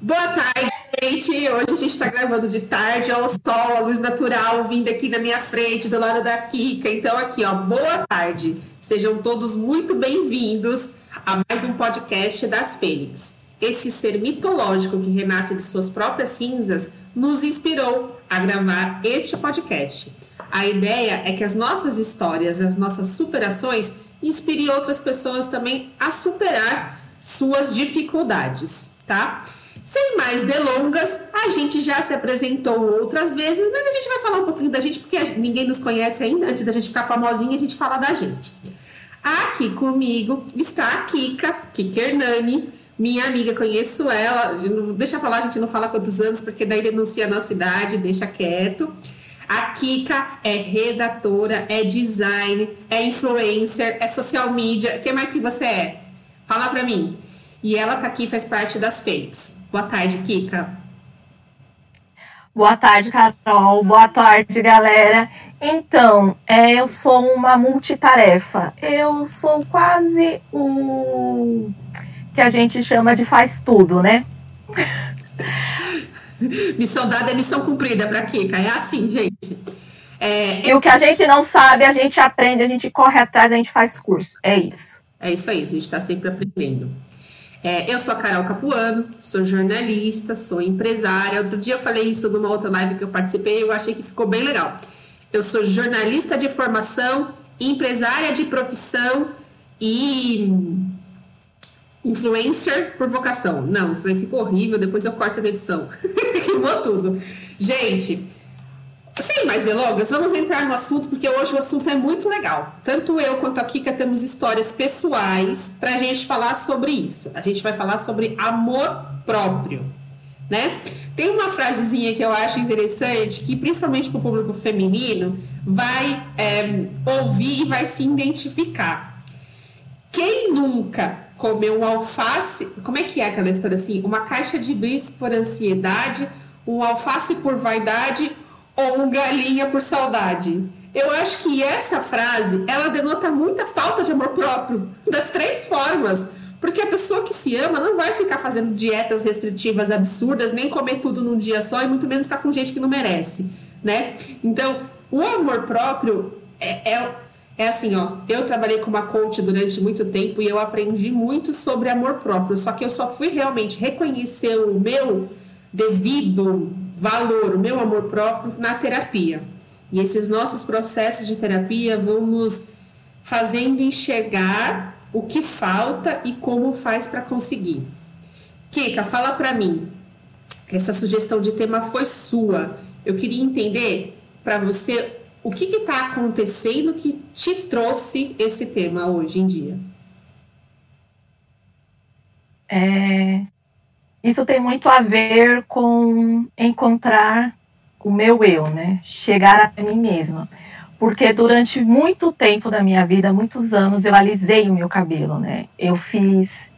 Boa tarde, gente. Hoje a gente está gravando de tarde ao sol, a luz natural vindo aqui na minha frente, do lado da Kika. Então, aqui, ó, boa tarde. Sejam todos muito bem-vindos a mais um podcast das Fênix. Esse ser mitológico que renasce de suas próprias cinzas nos inspirou a gravar este podcast. A ideia é que as nossas histórias, as nossas superações, inspirem outras pessoas também a superar suas dificuldades, tá? Sem mais delongas, a gente já se apresentou outras vezes, mas a gente vai falar um pouquinho da gente, porque ninguém nos conhece ainda. Antes da gente ficar famosinha, a gente fala da gente. Aqui comigo está a Kika, Kika Hernani, minha amiga, conheço ela. Deixa pra lá, a gente não fala quantos anos, porque daí denuncia a nossa idade, deixa quieto. A Kika é redatora, é design, é influencer, é social media. O que mais que você é? Fala pra mim. E ela tá aqui, faz parte das Fênix. Boa tarde, Kika. Boa tarde, Carol. Boa tarde, galera. Então, é, eu sou uma multitarefa. Eu sou quase o que a gente chama de faz tudo, né? missão dada é missão cumprida para Kika. É assim, gente. É, e o que a gente não sabe, a gente aprende, a gente corre atrás, a gente faz curso. É isso. É isso aí, a gente está sempre aprendendo. É, eu sou a Carol Capuano, sou jornalista, sou empresária. Outro dia eu falei isso numa outra live que eu participei e eu achei que ficou bem legal. Eu sou jornalista de formação, empresária de profissão e influencer por vocação. Não, isso aí ficou horrível, depois eu corto a edição. Queimou tudo. Gente, sem mais delongas, vamos entrar no assunto, porque hoje o assunto é muito legal. Tanto eu quanto a Kika temos histórias pessoais para a gente falar sobre isso. A gente vai falar sobre amor próprio, né? Tem uma frasezinha que eu acho interessante, que principalmente para o público feminino vai é, ouvir e vai se identificar. Quem nunca comer um alface. Como é que é aquela história assim? Uma caixa de bis por ansiedade, um alface por vaidade ou galinha por saudade. Eu acho que essa frase ela denota muita falta de amor próprio, das três formas. Porque a pessoa que se ama não vai ficar fazendo dietas restritivas absurdas, nem comer tudo num dia só, e muito menos estar com gente que não merece, né? Então, o amor próprio é, é é assim, ó, eu trabalhei com uma coach durante muito tempo e eu aprendi muito sobre amor próprio, só que eu só fui realmente reconhecer o meu devido valor, o meu amor próprio na terapia. E esses nossos processos de terapia vão nos fazendo enxergar o que falta e como faz para conseguir. Kika, fala para mim. Essa sugestão de tema foi sua. Eu queria entender para você o que está acontecendo que te trouxe esse tema hoje em dia? É, isso tem muito a ver com encontrar o meu eu, né? Chegar até mim mesma. Porque durante muito tempo da minha vida, muitos anos, eu alisei o meu cabelo, né? Eu fiz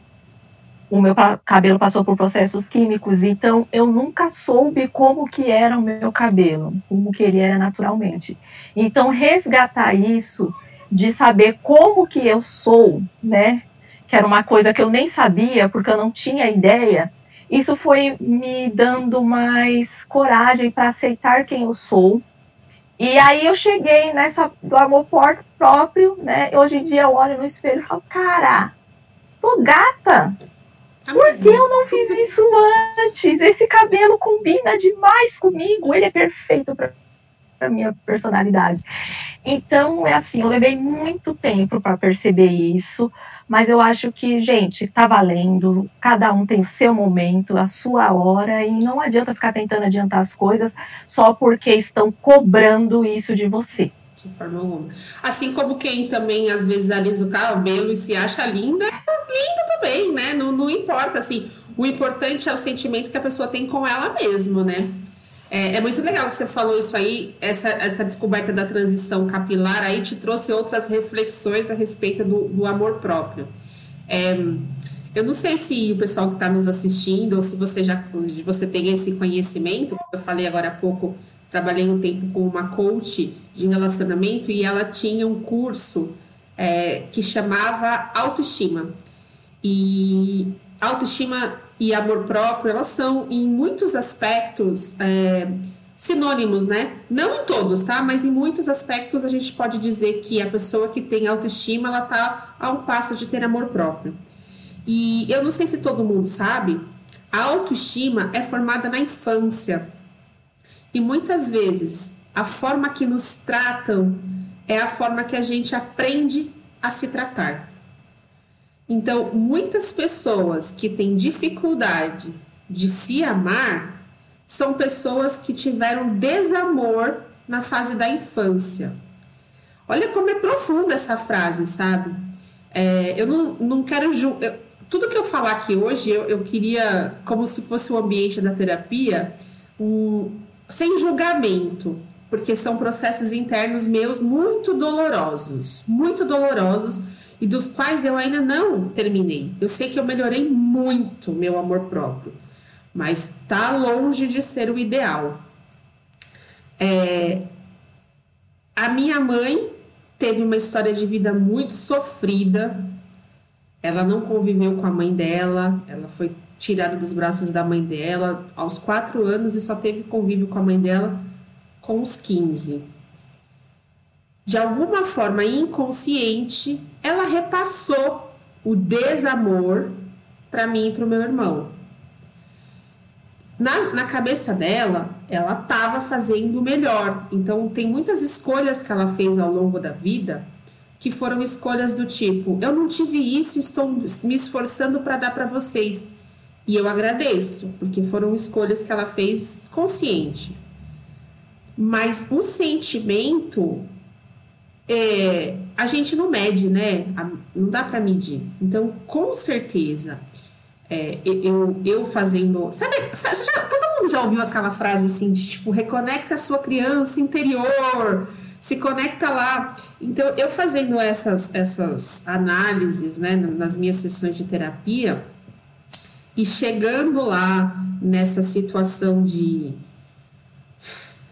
o meu cabelo passou por processos químicos, então eu nunca soube como que era o meu cabelo, como que ele era naturalmente. Então resgatar isso de saber como que eu sou, né? Que era uma coisa que eu nem sabia, porque eu não tinha ideia. Isso foi me dando mais coragem para aceitar quem eu sou. E aí eu cheguei nessa do amor próprio, né? Hoje em dia eu olho no espelho e falo, cara, tô gata, Tá Por que eu não fiz isso antes? Esse cabelo combina demais comigo. Ele é perfeito para a minha personalidade. Então, é assim, eu levei muito tempo para perceber isso, mas eu acho que, gente, tá valendo. Cada um tem o seu momento, a sua hora, e não adianta ficar tentando adiantar as coisas só porque estão cobrando isso de você. De forma alguma. Assim como quem também às vezes alisa o cabelo e se acha linda, linda também, né? Não, não importa, assim. O importante é o sentimento que a pessoa tem com ela mesma, né? É, é, muito legal que você falou isso aí, essa, essa descoberta da transição capilar aí te trouxe outras reflexões a respeito do, do amor próprio. É, eu não sei se o pessoal que está nos assistindo ou se você já você tem esse conhecimento, eu falei agora há pouco trabalhei um tempo com uma coach de relacionamento e ela tinha um curso é, que chamava autoestima. E autoestima e amor próprio, elas são, em muitos aspectos, é, sinônimos, né? Não em todos, tá? Mas em muitos aspectos a gente pode dizer que a pessoa que tem autoestima, ela tá a um passo de ter amor próprio. E eu não sei se todo mundo sabe, a autoestima é formada na infância. E muitas vezes a forma que nos tratam é a forma que a gente aprende a se tratar. Então, muitas pessoas que têm dificuldade de se amar são pessoas que tiveram desamor na fase da infância. Olha como é profunda essa frase, sabe? É, eu não, não quero julgar. Tudo que eu falar aqui hoje, eu, eu queria, como se fosse o ambiente da terapia, um, sem julgamento, porque são processos internos meus muito dolorosos, muito dolorosos e dos quais eu ainda não terminei. Eu sei que eu melhorei muito meu amor próprio, mas tá longe de ser o ideal. É, a minha mãe teve uma história de vida muito sofrida. Ela não conviveu com a mãe dela, ela foi tirada dos braços da mãe dela aos quatro anos e só teve convívio com a mãe dela com os 15 de alguma forma inconsciente, ela repassou o desamor para mim e para o meu irmão. Na, na cabeça dela, ela estava fazendo melhor. Então, tem muitas escolhas que ela fez ao longo da vida que foram escolhas do tipo: eu não tive isso, estou me esforçando para dar para vocês. E eu agradeço, porque foram escolhas que ela fez consciente. Mas o sentimento é, a gente não mede, né? Não dá para medir. Então, com certeza, é, eu, eu fazendo. Sabe, já, todo mundo já ouviu aquela frase assim de tipo, reconecta a sua criança interior, se conecta lá. Então, eu fazendo essas, essas análises, né, nas minhas sessões de terapia, e chegando lá nessa situação de,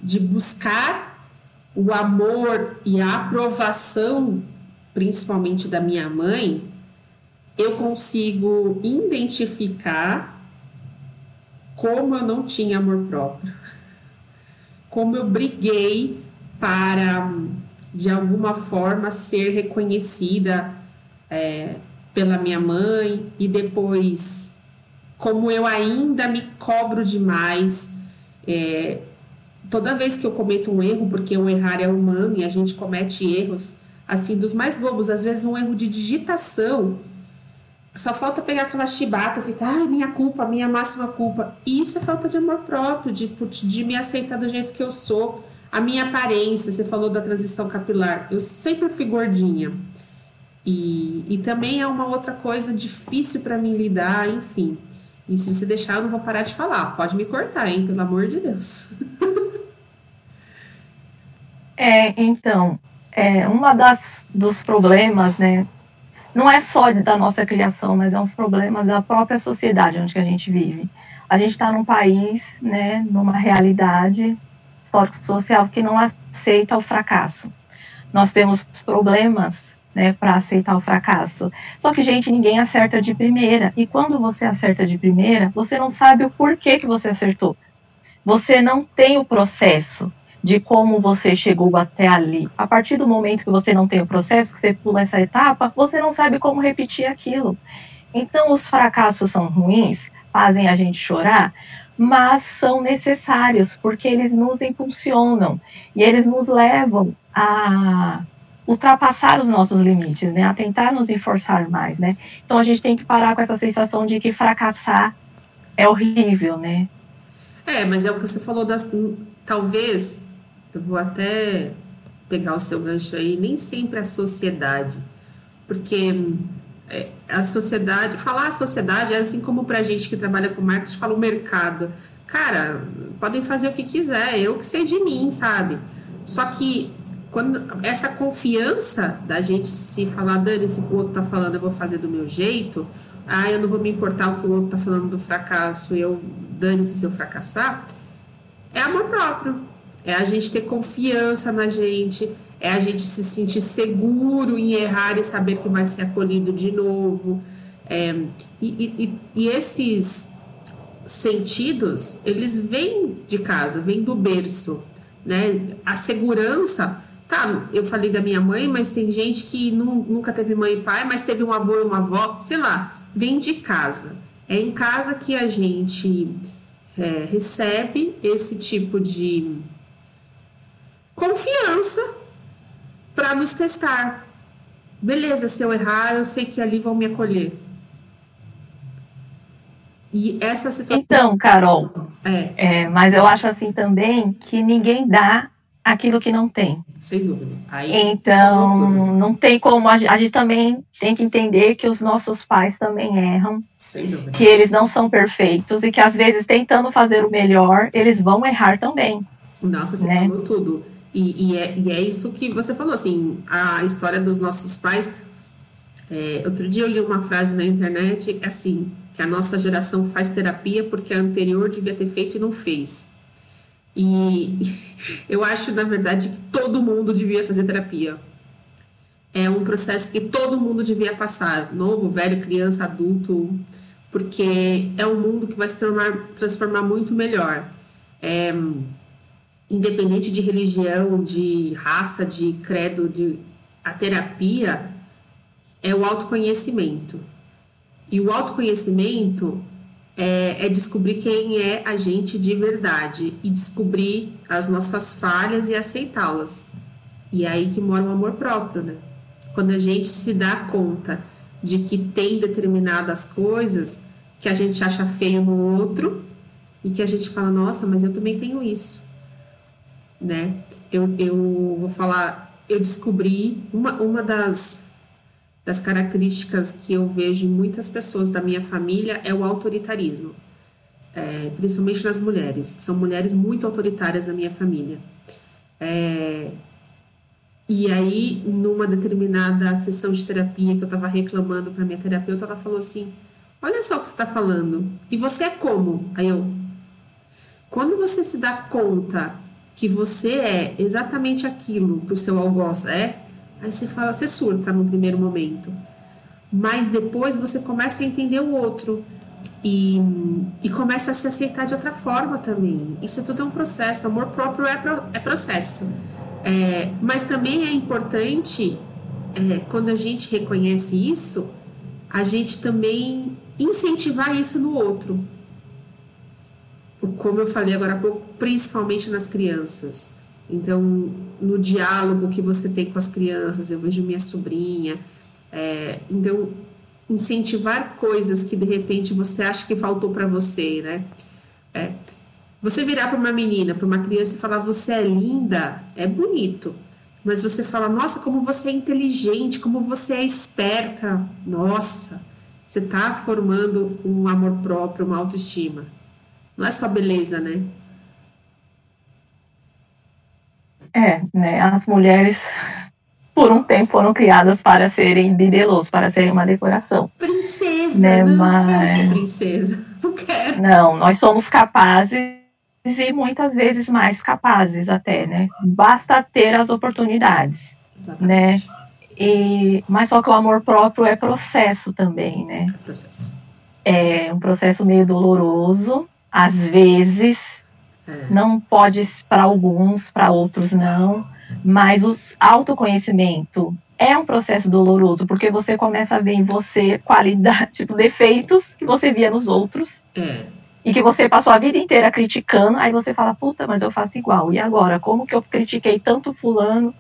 de buscar o amor e a aprovação, principalmente da minha mãe, eu consigo identificar como eu não tinha amor próprio, como eu briguei para, de alguma forma, ser reconhecida é, pela minha mãe e depois como eu ainda me cobro demais. É, toda vez que eu cometo um erro, porque o errar é humano e a gente comete erros, assim, dos mais bobos, às vezes um erro de digitação, só falta pegar aquela chibata e ficar, ai, minha culpa, minha máxima culpa. E isso é falta de amor próprio, de, de me aceitar do jeito que eu sou. A minha aparência, você falou da transição capilar, eu sempre fui gordinha. E, e também é uma outra coisa difícil para mim lidar, enfim. E se você deixar, eu não vou parar de falar. Pode me cortar, hein? Pelo amor de Deus. É, então, é, uma das dos problemas, né, não é só da nossa criação, mas é uns problemas da própria sociedade onde a gente vive. A gente está num país, né, numa realidade histórico-social que não aceita o fracasso. Nós temos problemas né, para aceitar o fracasso. Só que, gente, ninguém acerta de primeira. E quando você acerta de primeira, você não sabe o porquê que você acertou. Você não tem o processo de como você chegou até ali. A partir do momento que você não tem o processo, que você pula essa etapa, você não sabe como repetir aquilo. Então, os fracassos são ruins, fazem a gente chorar, mas são necessários porque eles nos impulsionam e eles nos levam a ultrapassar os nossos limites, né? A tentar nos esforçar mais, né? Então a gente tem que parar com essa sensação de que fracassar é horrível, né? É, mas é o que você falou das talvez eu vou até pegar o seu gancho aí, nem sempre a sociedade, porque é, a sociedade, falar a sociedade é assim como para gente que trabalha com marketing, fala o mercado. Cara, podem fazer o que quiser, eu que sei de mim, sabe? Só que quando essa confiança da gente se falar, Dani, se o outro tá falando, eu vou fazer do meu jeito, ah, eu não vou me importar o que o outro tá falando do fracasso, eu dane-se se eu fracassar, é amor próprio é a gente ter confiança na gente, é a gente se sentir seguro em errar e saber que vai ser acolhido de novo. É, e, e, e, esses sentidos, eles vêm de casa, vêm do berço, né? A segurança, tá, eu falei da minha mãe, mas tem gente que nunca teve mãe e pai, mas teve um avô e uma avó, sei lá, vem de casa. É em casa que a gente é, recebe esse tipo de confiança para nos testar. Beleza, se eu errar, eu sei que ali vão me acolher. E essa situação. Então, Carol, é. é. mas eu acho assim também que ninguém dá aquilo que não tem. Sem dúvida. Aí, então, não tem como. A, gente também tem que entender que os nossos pais também erram. Que eles não são perfeitos e que às vezes, tentando fazer o melhor, eles vão errar também. Nossa, você né? falou tudo. E, e, é, e é isso que você falou, assim, a história dos nossos pais. É, outro dia eu li uma frase na internet, assim, que a nossa geração faz terapia porque a anterior devia ter feito e não fez. E eu acho, na verdade, que todo mundo devia fazer terapia. É um processo que todo mundo devia passar, novo, velho, criança, adulto, porque é um mundo que vai se transformar, transformar muito melhor. É, independente de religião, de raça, de credo, de a terapia é o autoconhecimento. E o autoconhecimento é, é, descobrir quem é a gente de verdade e descobrir as nossas falhas e aceitá-las. E é aí que mora o amor próprio, né? Quando a gente se dá conta de que tem determinadas coisas que a gente acha feio no outro e que a gente fala, nossa, mas eu também tenho isso né? Eu, eu vou falar, eu descobri uma, uma das, das características que eu vejo em muitas pessoas da minha família é o autoritarismo, é, principalmente nas mulheres. São mulheres muito autoritárias na minha família. É, e aí, numa determinada sessão de terapia que eu estava reclamando para minha terapeuta, ela falou assim: Olha só o que você está falando. E você é como? Aí eu. Quando você se dá conta que você é exatamente aquilo que o seu algoz é, aí você fala, você surta no primeiro momento. Mas depois você começa a entender o outro e, e começa a se aceitar de outra forma também. Isso tudo é um processo, amor próprio é, pro, é processo. É, mas também é importante, é, quando a gente reconhece isso, a gente também incentivar isso no outro como eu falei agora há pouco, principalmente nas crianças. Então, no diálogo que você tem com as crianças, eu vejo minha sobrinha. É, então, incentivar coisas que de repente você acha que faltou para você, né? É, você virar para uma menina, para uma criança e falar você é linda, é bonito. Mas você fala, nossa, como você é inteligente, como você é esperta. Nossa, você está formando um amor próprio, uma autoestima. Não é só beleza, né? É, né? As mulheres, por um tempo, foram criadas para serem bibelôs, para serem uma decoração. Princesa, né? não Mas... quero ser princesa. Não quero. Não, nós somos capazes e muitas vezes mais capazes até, né? Basta ter as oportunidades, Exatamente. né? E, mas só que o amor próprio é processo também, né? É processo. É um processo meio doloroso, às vezes, é. não pode para alguns, para outros não, mas o autoconhecimento é um processo doloroso, porque você começa a ver em você qualidade, tipo, defeitos que você via nos outros. É. E que você passou a vida inteira criticando, aí você fala, puta, mas eu faço igual. E agora? Como que eu critiquei tanto fulano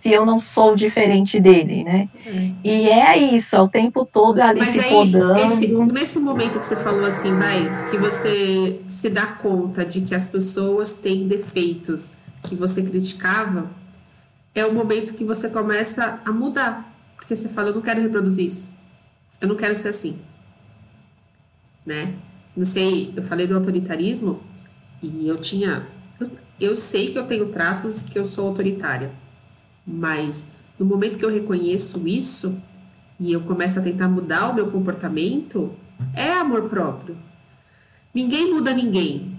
se eu não sou diferente dele, né? Uhum. E é isso, é o tempo todo ali Mas se aí, podando. Esse, nesse momento que você falou assim, vai, que você se dá conta de que as pessoas têm defeitos que você criticava, é o momento que você começa a mudar. Porque você fala, eu não quero reproduzir isso. Eu não quero ser assim. Né? Não sei, eu falei do autoritarismo e eu tinha. Eu, eu sei que eu tenho traços que eu sou autoritária mas no momento que eu reconheço isso e eu começo a tentar mudar o meu comportamento, é amor próprio. Ninguém muda ninguém.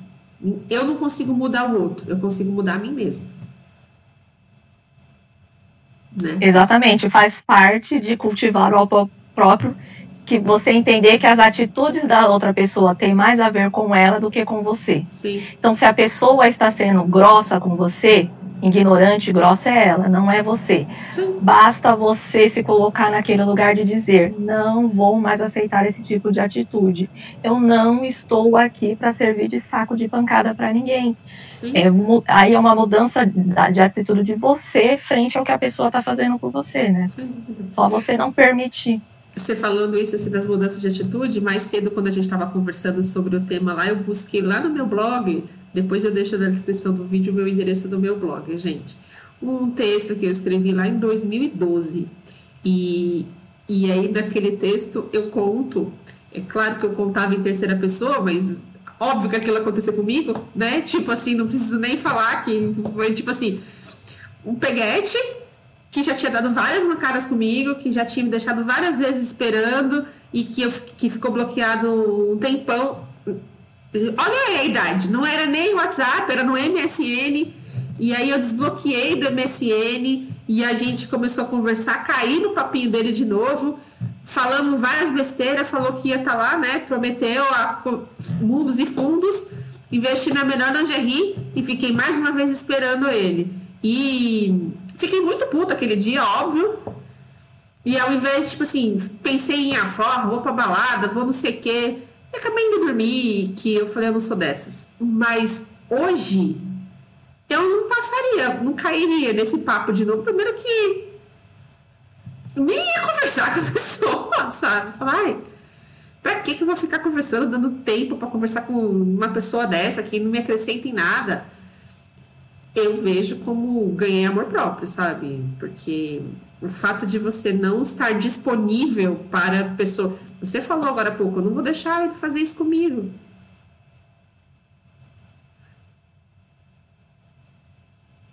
Eu não consigo mudar o outro, eu consigo mudar a mim mesmo. Né? Exatamente, faz parte de cultivar o amor próprio que você entender que as atitudes da outra pessoa têm mais a ver com ela do que com você. Sim. Então, se a pessoa está sendo grossa com você, ignorante, grossa é ela, não é você. Sim. Basta você se colocar naquele lugar de dizer: não vou mais aceitar esse tipo de atitude. Eu não estou aqui para servir de saco de pancada para ninguém. Sim. É, aí é uma mudança de atitude de você frente ao que a pessoa está fazendo por você, né? Só você não permitir. Você falando isso assim, das mudanças de atitude, mais cedo, quando a gente estava conversando sobre o tema lá, eu busquei lá no meu blog, depois eu deixo na descrição do vídeo o meu endereço do meu blog, gente. Um texto que eu escrevi lá em 2012. E, e aí, naquele texto, eu conto. É claro que eu contava em terceira pessoa, mas óbvio que aquilo aconteceu comigo, né? Tipo assim, não preciso nem falar que foi tipo assim: um peguete que já tinha dado várias mancadas comigo, que já tinha me deixado várias vezes esperando e que, eu, que ficou bloqueado um tempão. Olha a idade, não era nem WhatsApp, era no MSN. E aí eu desbloqueei do MSN e a gente começou a conversar, caí no papinho dele de novo, falamos várias besteiras, falou que ia estar tá lá, né? Prometeu a, mundos e fundos, investi na melhor lingerie e fiquei mais uma vez esperando ele. E Fiquei muito puta aquele dia, óbvio. E ao invés, tipo assim, pensei em ah, forra, vou pra balada, vou não sei o quê. Acabei indo dormir, que eu falei, eu não sou dessas. Mas hoje, eu não passaria, não cairia nesse papo de novo. Primeiro que nem ia conversar com a pessoa, sabe? Ai, pra que, que eu vou ficar conversando, dando tempo para conversar com uma pessoa dessa que não me acrescenta em nada? eu vejo como ganhei amor próprio, sabe? Porque o fato de você não estar disponível para pessoa. Você falou agora há pouco, eu não vou deixar ele fazer isso comigo.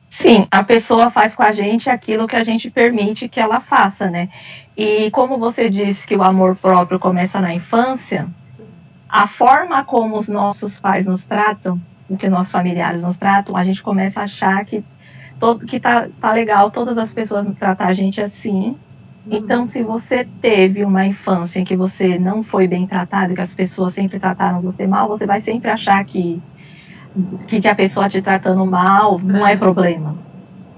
Sim, a pessoa faz com a gente aquilo que a gente permite que ela faça, né? E como você disse que o amor próprio começa na infância, a forma como os nossos pais nos tratam o que nossos familiares nos tratam, a gente começa a achar que, todo, que tá, tá legal todas as pessoas tratar a gente assim. Então, se você teve uma infância em que você não foi bem tratado, que as pessoas sempre trataram você mal, você vai sempre achar que, que, que a pessoa te tratando mal não é problema.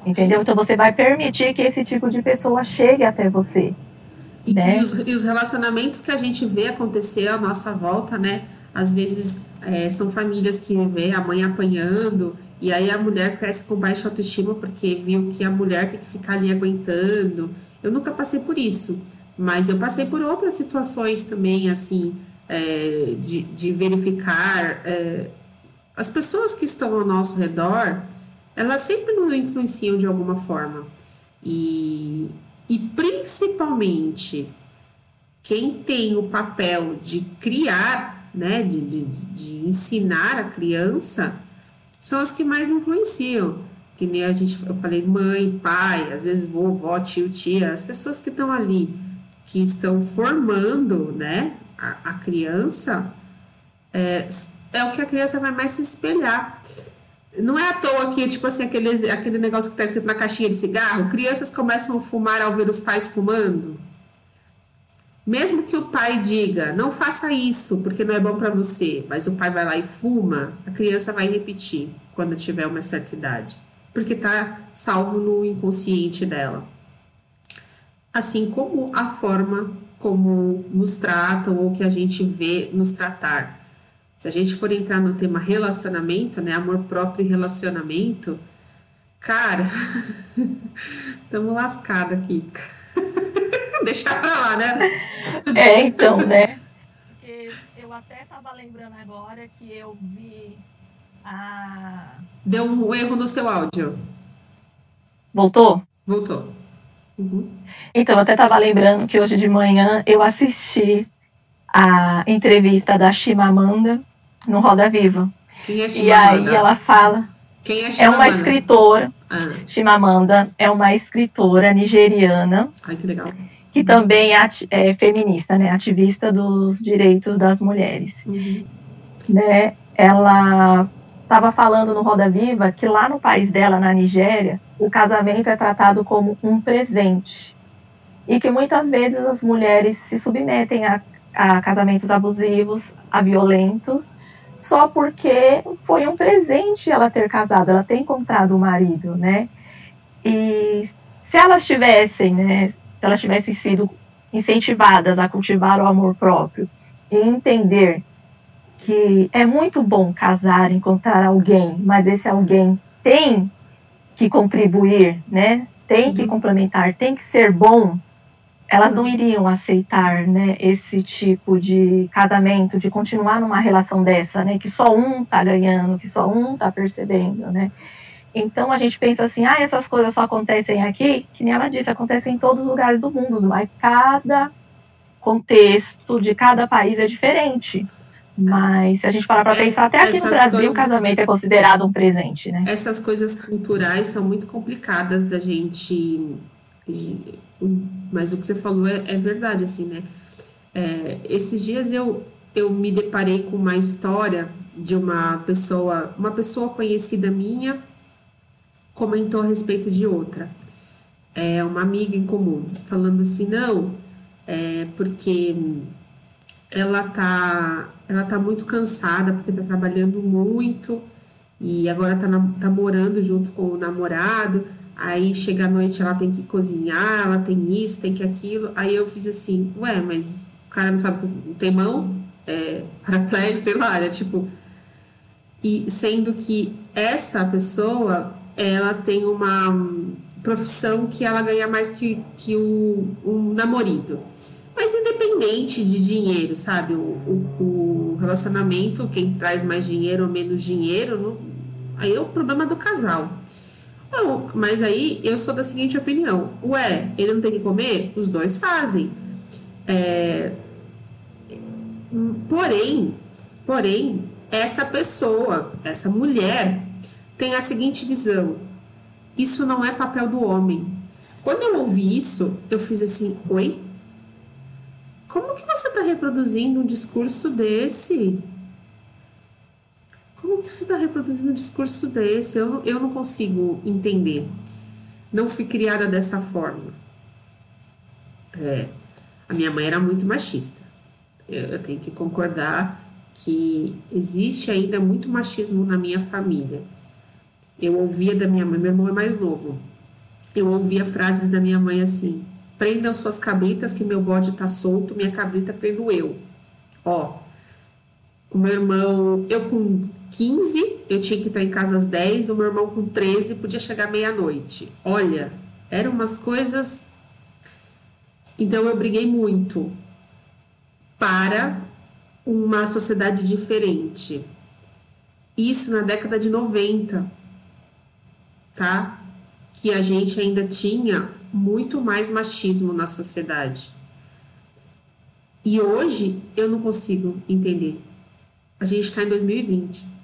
Entendeu? Então, você vai permitir que esse tipo de pessoa chegue até você. E, né? e, os, e os relacionamentos que a gente vê acontecer à nossa volta, né? Às vezes é, são famílias que vê a mãe apanhando e aí a mulher cresce com baixa autoestima porque viu que a mulher tem que ficar ali aguentando. Eu nunca passei por isso, mas eu passei por outras situações também, assim, é, de, de, verificar. É, as pessoas que estão ao nosso redor, elas sempre nos influenciam de alguma forma. E, e principalmente quem tem o papel de criar né, de, de, de ensinar a criança, são as que mais influenciam. Que nem a gente, eu falei, mãe, pai, às vezes vovó, tio, tia, as pessoas que estão ali, que estão formando, né, a, a criança, é, é o que a criança vai mais se espelhar. Não é à toa que, tipo assim, aquele, aquele negócio que está escrito na caixinha de cigarro, crianças começam a fumar ao ver os pais fumando. Mesmo que o pai diga, não faça isso porque não é bom para você, mas o pai vai lá e fuma, a criança vai repetir quando tiver uma certa idade, porque está salvo no inconsciente dela. Assim como a forma como nos tratam ou que a gente vê nos tratar. Se a gente for entrar no tema relacionamento, né, amor próprio e relacionamento, cara, estamos lascados aqui. Deixar pra lá, né? É, então, né? Porque eu até tava lembrando agora que eu vi a. Deu um erro no seu áudio. Voltou? Voltou. Uhum. Então, eu até tava lembrando que hoje de manhã eu assisti a entrevista da Chimamanda no Roda Viva. Quem é Chimamanda? E aí ela fala. Quem é Chimamanda? É uma escritora. Ah. Chimamanda é uma escritora nigeriana. Ai, que legal que também é, é, feminista, né, ativista dos direitos das mulheres. Uhum. Né, ela estava falando no Roda Viva que lá no país dela, na Nigéria, o casamento é tratado como um presente e que muitas vezes as mulheres se submetem a, a casamentos abusivos, a violentos, só porque foi um presente ela ter casado, ela ter encontrado o marido, né? E se elas tivessem, né, se elas tivessem sido incentivadas a cultivar o amor próprio e entender que é muito bom casar, encontrar alguém, mas esse alguém tem que contribuir, né? Tem que uhum. complementar, tem que ser bom elas não iriam aceitar né, esse tipo de casamento, de continuar numa relação dessa, né, que só um está ganhando, que só um está percebendo, né. Então a gente pensa assim, ah, essas coisas só acontecem aqui, que nem ela disse, acontecem em todos os lugares do mundo, mas cada contexto de cada país é diferente. Mas se a gente parar para pensar, até aqui no Brasil coisas, o casamento é considerado um presente, né? Essas coisas culturais são muito complicadas da gente mas o que você falou é, é verdade, assim, né? É, esses dias eu, eu me deparei com uma história de uma pessoa, uma pessoa conhecida minha comentou a respeito de outra. É uma amiga em comum, falando assim, não, é porque ela tá, ela tá muito cansada porque tá trabalhando muito e agora tá, tá morando junto com o namorado Aí chega a noite, ela tem que cozinhar, ela tem isso, tem que aquilo. Aí eu fiz assim, ué, mas o cara não sabe, tem mão, é, paraplégico, sei lá, é tipo. E sendo que essa pessoa, ela tem uma profissão que ela ganha mais que, que o, um namorado. Mas independente de dinheiro, sabe? O, o, o, relacionamento, quem traz mais dinheiro ou menos dinheiro, não, aí é o problema do casal. Não, mas aí eu sou da seguinte opinião: ué, ele não tem que comer? Os dois fazem. É, porém, porém, essa pessoa, essa mulher, tem a seguinte visão: isso não é papel do homem. Quando eu ouvi isso, eu fiz assim: oi? Como que você está reproduzindo um discurso desse? Como você está reproduzindo um discurso desse? Eu, eu não consigo entender. Não fui criada dessa forma. É, a minha mãe era muito machista. Eu, eu tenho que concordar que existe ainda muito machismo na minha família. Eu ouvia da minha mãe, meu irmão é mais novo. Eu ouvia frases da minha mãe assim: prendam suas cabritas que meu bode tá solto, minha cabrita prendo eu. Ó, o meu irmão, eu com 15, eu tinha que estar em casa às 10, o meu irmão com 13 podia chegar meia-noite. Olha, eram umas coisas. Então eu briguei muito para uma sociedade diferente. Isso na década de 90, tá? Que a gente ainda tinha muito mais machismo na sociedade. E hoje eu não consigo entender. A gente está em 2020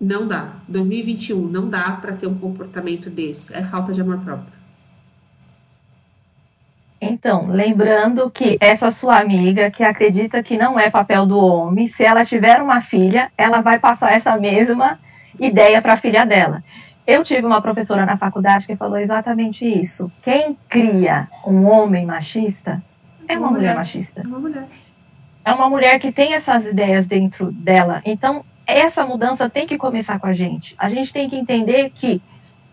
não dá. 2021 não dá para ter um comportamento desse. É falta de amor próprio. Então, lembrando que essa sua amiga que acredita que não é papel do homem, se ela tiver uma filha, ela vai passar essa mesma ideia para a filha dela. Eu tive uma professora na faculdade que falou exatamente isso. Quem cria um homem machista é uma, uma mulher, mulher machista. É uma mulher. É uma mulher que tem essas ideias dentro dela. Então, essa mudança tem que começar com a gente. A gente tem que entender que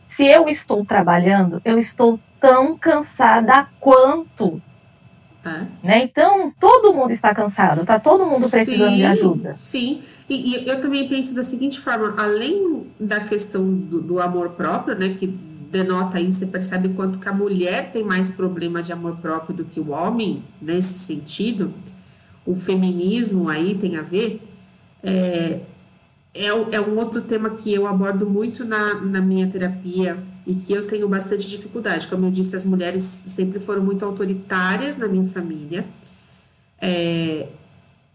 se eu estou trabalhando, eu estou tão cansada quanto. Né? Então, todo mundo está cansado, está todo mundo precisando sim, de ajuda. Sim, e, e, eu também penso da seguinte forma: além da questão do, do amor próprio, né, que denota aí, você percebe quanto que a mulher tem mais problema de amor próprio do que o homem, nesse sentido, o feminismo aí tem a ver. É, é, é um outro tema que eu abordo muito na, na minha terapia e que eu tenho bastante dificuldade. Como eu disse, as mulheres sempre foram muito autoritárias na minha família, é,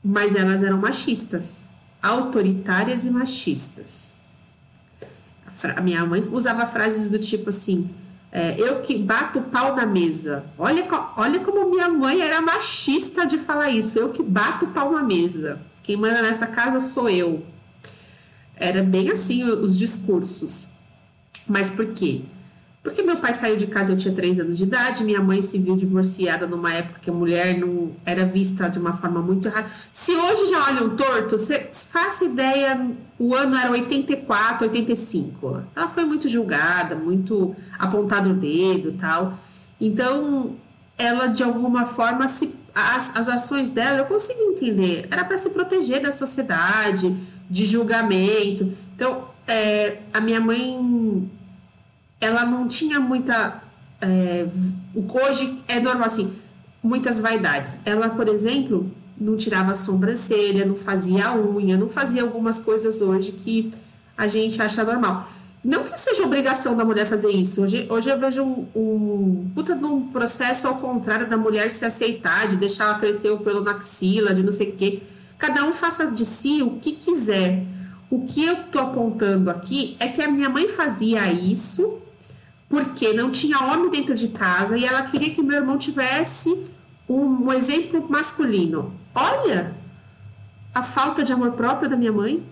mas elas eram machistas, autoritárias e machistas. A, a minha mãe usava frases do tipo assim: é, eu que bato o pau na mesa. Olha, olha como minha mãe era machista de falar isso. Eu que bato o pau na mesa. Quem manda nessa casa sou eu. Era bem assim os discursos. Mas por quê? Porque meu pai saiu de casa, eu tinha três anos de idade, minha mãe se viu divorciada numa época que a mulher não era vista de uma forma muito errada. Se hoje já olham torto, você faça ideia, o ano era 84, 85. Ela foi muito julgada, muito apontado o dedo tal. Então, ela de alguma forma se as, as ações dela eu consigo entender. Era para se proteger da sociedade, de julgamento. Então, é, a minha mãe ela não tinha muita. É, hoje é normal assim, muitas vaidades. Ela, por exemplo, não tirava a sobrancelha, não fazia a unha, não fazia algumas coisas hoje que a gente acha normal. Não que seja obrigação da mulher fazer isso. Hoje, hoje eu vejo um, um puta de um processo ao contrário da mulher se aceitar, de deixar ela crescer o pelo na axila, de não sei o quê. Cada um faça de si o que quiser. O que eu tô apontando aqui é que a minha mãe fazia isso porque não tinha homem dentro de casa e ela queria que meu irmão tivesse um, um exemplo masculino. Olha a falta de amor próprio da minha mãe.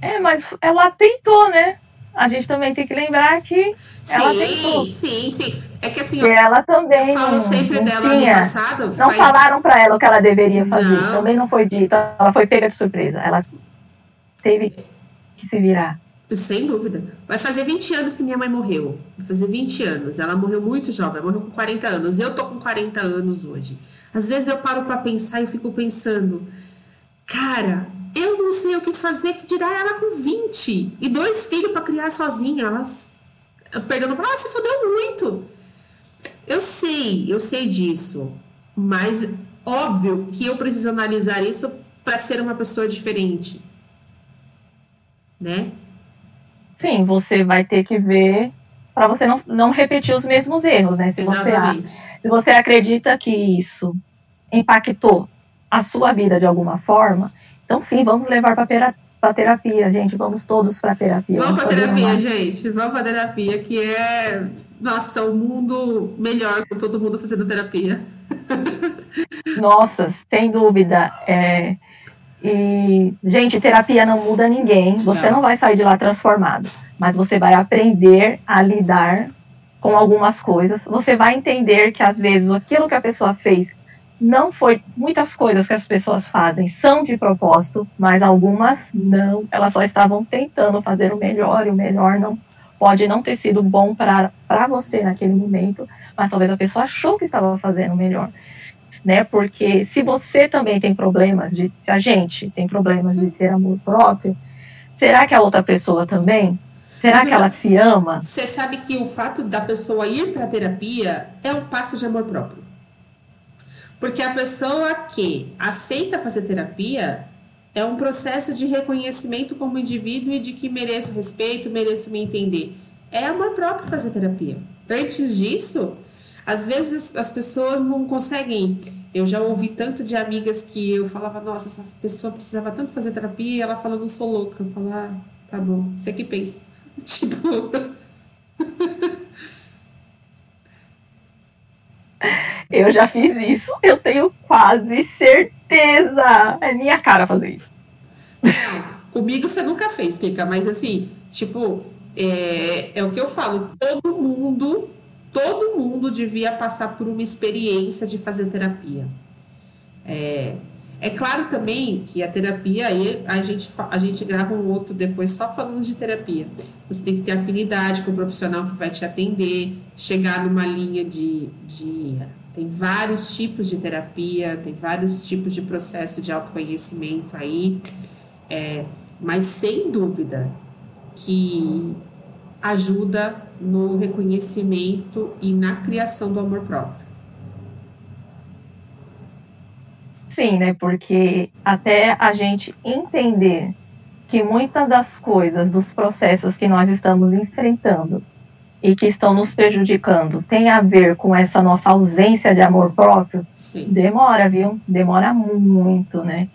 É, mas ela tentou, né? A gente também tem que lembrar que sim, ela tentou. Sim, sim. É que assim, ela também. Eu falo sempre não dela tinha, no passado. Não faz... falaram para ela o que ela deveria fazer. Não. Também não foi dito. Ela foi pega de surpresa. Ela teve que se virar. Sem dúvida. Vai fazer 20 anos que minha mãe morreu. Vai fazer 20 anos. Ela morreu muito jovem, morreu com 40 anos. Eu tô com 40 anos hoje. Às vezes eu paro para pensar e fico pensando, cara, eu não sei o que fazer, que dirá ela com 20 e dois filhos para criar sozinha. Elas perdendo para ela se fodeu muito. Eu sei, eu sei disso, mas óbvio que eu preciso analisar isso para ser uma pessoa diferente, né? Sim, você vai ter que ver para você não, não repetir os mesmos erros, né? Se você, se você acredita que isso impactou a sua vida de alguma forma, então sim, vamos levar para terapia, gente. Vamos todos para terapia. Vamos para terapia, uma- gente. Vamos para terapia, que é, nossa, um mundo melhor com todo mundo fazendo terapia. Nossa, sem dúvida. É, e, gente, terapia não muda ninguém. Você Não. não vai sair de lá transformado. Mas você vai aprender a lidar com algumas coisas. Você vai entender que, às vezes, aquilo que a pessoa fez não foi. Muitas coisas que as pessoas fazem são de propósito, mas algumas não. Elas só estavam tentando fazer o melhor, e o melhor não pode não ter sido bom para você naquele momento, mas talvez a pessoa achou que estava fazendo melhor né? Porque se você também tem problemas de, se a gente tem problemas de ter amor próprio, será que a outra pessoa também? Será Mas que ela se ama? Você sabe que o fato da pessoa ir para terapia é um passo de amor próprio. Porque a pessoa que aceita fazer terapia é um processo de reconhecimento como indivíduo e de que mereço respeito, mereço me entender. É amor próprio fazer terapia. Antes disso, às vezes as pessoas não conseguem. Eu já ouvi tanto de amigas que eu falava, nossa, essa pessoa precisava tanto fazer terapia e ela fala, não sou louca. Eu falo, ah, tá bom, você que pensa. Tipo. Eu já fiz isso, eu tenho quase certeza. É minha cara fazer isso. Comigo você nunca fez, Kika, mas assim, tipo, é, é o que eu falo, todo mundo, todo mundo devia passar por uma experiência de fazer terapia. É, é claro também que a terapia, aí a gente, a gente grava um outro depois só falando de terapia. Você tem que ter afinidade com o profissional que vai te atender, chegar numa linha de. de tem vários tipos de terapia, tem vários tipos de processo de autoconhecimento aí. É, mas sem dúvida que ajuda no reconhecimento e na criação do amor próprio. Sim, né? Porque até a gente entender que muitas das coisas, dos processos que nós estamos enfrentando e que estão nos prejudicando, tem a ver com essa nossa ausência de amor próprio, Sim. demora, viu? Demora muito, né?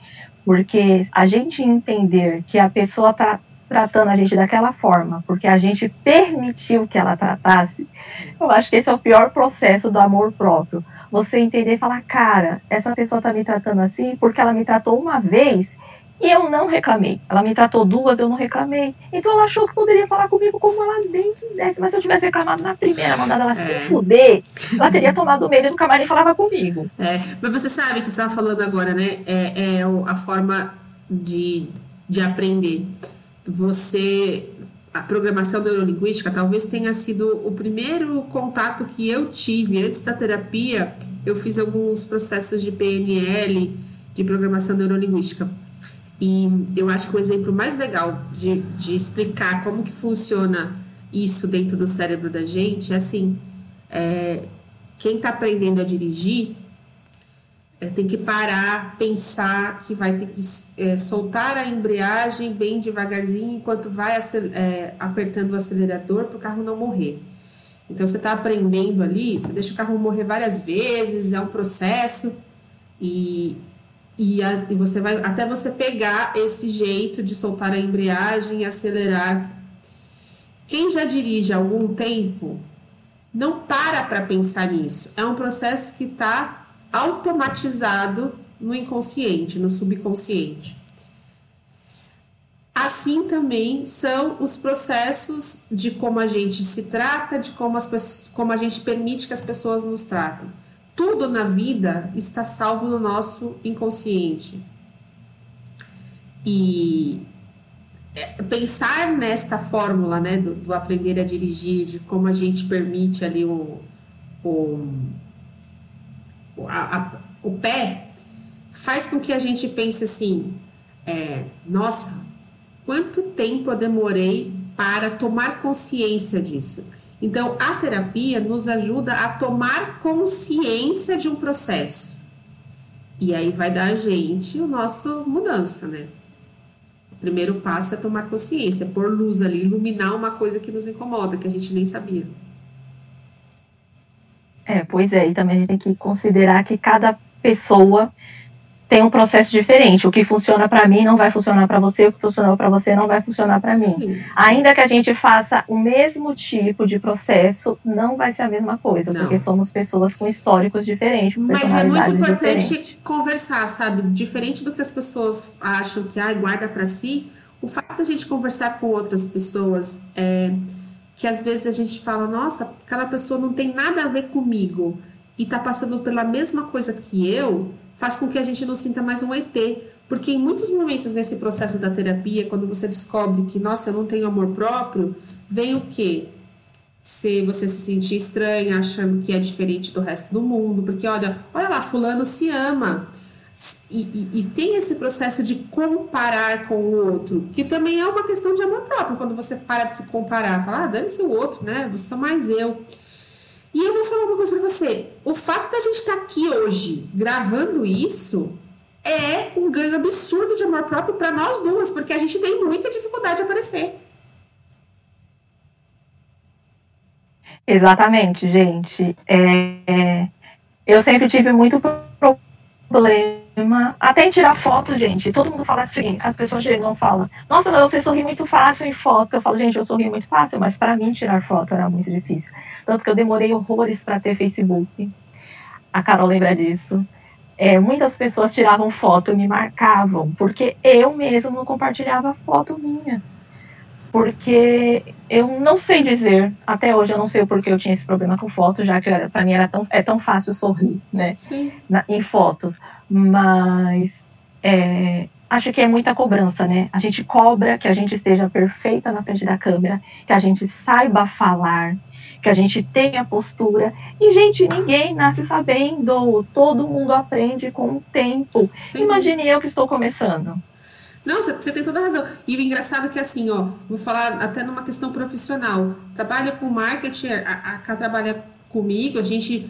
Porque a gente entender que a pessoa tá tratando a gente daquela forma, porque a gente permitiu que ela tratasse, eu acho que esse é o pior processo do amor próprio. Você entender e falar, cara, essa pessoa tá me tratando assim porque ela me tratou uma vez E eu não reclamei. Ela me tratou duas, eu não reclamei. Então ela achou que poderia falar comigo como ela bem quisesse. Mas se eu tivesse reclamado na primeira, mandado ela é. se fuder, ela teria tomado medo e nunca mais nem falava comigo. É, mas você sabe que você estava falando agora, né? É, é a forma de, de aprender. Você. A programação neurolinguística talvez tenha sido o primeiro contato que eu tive antes da terapia. Eu fiz alguns processos de PNL, de programação neurolinguística e eu acho que o exemplo mais legal de, de explicar como que funciona isso dentro do cérebro da gente é assim, é, quem está aprendendo a dirigir é, tem que parar, pensar que vai ter que é, soltar a embreagem bem devagarzinho enquanto vai é, apertando o acelerador para o carro não morrer. Então você está aprendendo ali, você deixa o carro morrer várias vezes, é um processo e e, a, e você vai até você pegar esse jeito de soltar a embreagem e acelerar. Quem já dirige há algum tempo não para para pensar nisso. É um processo que está automatizado no inconsciente, no subconsciente. Assim também são os processos de como a gente se trata, de como, as, como a gente permite que as pessoas nos tratem tudo na vida está salvo no nosso inconsciente. E é, pensar nesta fórmula, né, do, do, aprender a dirigir, de como a gente permite ali o, o, a, a, o pé, faz com que a gente pense assim: é, nossa, quanto tempo eu demorei para tomar consciência disso? Então, a terapia nos ajuda a tomar consciência de um processo. E aí vai dar a gente o nosso mudança, né? O primeiro passo é tomar consciência, pôr luz ali, iluminar uma coisa que nos incomoda, que a gente nem sabia. É, pois é, e também a gente tem que considerar que cada pessoa tem um processo diferente. O que funciona para mim não vai funcionar para você, o que funcionou para você não vai funcionar para mim. Ainda que a gente faça o mesmo tipo de processo, não vai ser a mesma coisa, não. porque somos pessoas com históricos diferentes, com Mas é muito importante diferentes. conversar, sabe? Diferente do que as pessoas acham que ah, guarda para si, o fato da gente conversar com outras pessoas é que às vezes a gente fala, nossa, aquela pessoa não tem nada a ver comigo e tá passando pela mesma coisa que eu, faz com que a gente não sinta mais um ET. Porque em muitos momentos nesse processo da terapia, quando você descobre que, nossa, eu não tenho amor próprio, vem o quê? Se você se sentir estranha, achando que é diferente do resto do mundo, porque olha, olha lá, fulano se ama. E, e, e, tem esse processo de comparar com o outro, que também é uma questão de amor próprio, quando você para de se comparar, fala, ah, dane-se o outro, né? Você sou mais eu. E eu vou falar uma coisa para você. O fato da gente estar tá aqui hoje gravando isso é um ganho absurdo de amor próprio para nós duas, porque a gente tem muita dificuldade de aparecer. Exatamente, gente. É, é, eu sempre tive muito problema até em tirar foto, gente. Todo mundo fala assim, as pessoas chegam e falam, nossa, mas você sorri muito fácil em foto. Eu falo, gente, eu sorri muito fácil, mas para mim tirar foto era muito difícil. Tanto que eu demorei horrores para ter Facebook. A Carol lembra disso. É, muitas pessoas tiravam foto e me marcavam, porque eu mesmo não compartilhava foto minha. Porque eu não sei dizer, até hoje eu não sei o porquê eu tinha esse problema com foto, já que para mim era tão, é tão fácil sorrir, né? Na, em fotos mas é, acho que é muita cobrança, né? A gente cobra que a gente esteja perfeita na frente da câmera, que a gente saiba falar, que a gente tenha postura. E, gente, ninguém nasce sabendo. Todo mundo aprende com o tempo. Sim. Imagine eu que estou começando. Não, você tem toda a razão. E o engraçado é que, assim, ó, vou falar até numa questão profissional. Trabalha com marketing, a, a, a trabalha comigo, a gente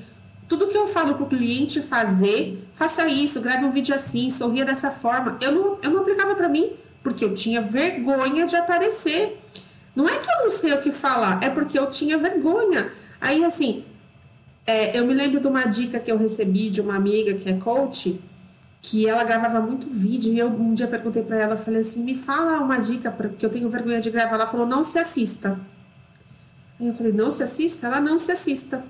tudo que eu falo para o cliente fazer, faça isso, grave um vídeo assim, sorria dessa forma. Eu não, eu não aplicava para mim, porque eu tinha vergonha de aparecer. Não é que eu não sei o que falar, é porque eu tinha vergonha. Aí, assim, é, eu me lembro de uma dica que eu recebi de uma amiga que é coach, que ela gravava muito vídeo, e eu um dia perguntei para ela, falei assim, me fala uma dica, porque eu tenho vergonha de gravar. Ela falou, não se assista. Aí eu falei, não se assista? Ela não se assista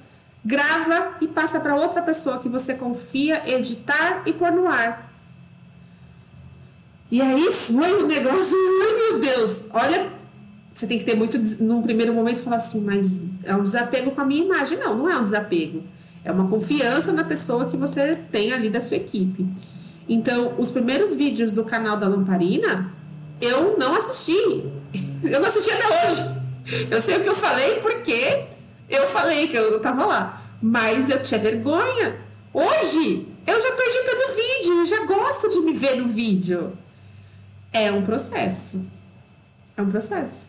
grava e passa para outra pessoa que você confia editar e pôr no ar. E aí foi o negócio, ai meu Deus, olha, você tem que ter muito, num primeiro momento, falar assim, mas é um desapego com a minha imagem. Não, não é um desapego. É uma confiança na pessoa que você tem ali da sua equipe. Então, os primeiros vídeos do canal da Lamparina, eu não assisti. Eu não assisti até hoje. Eu sei o que eu falei porque eu falei que eu estava lá. Mas eu tinha vergonha. Hoje, eu já estou editando vídeo, eu já gosto de me ver no vídeo. É um processo. É um processo.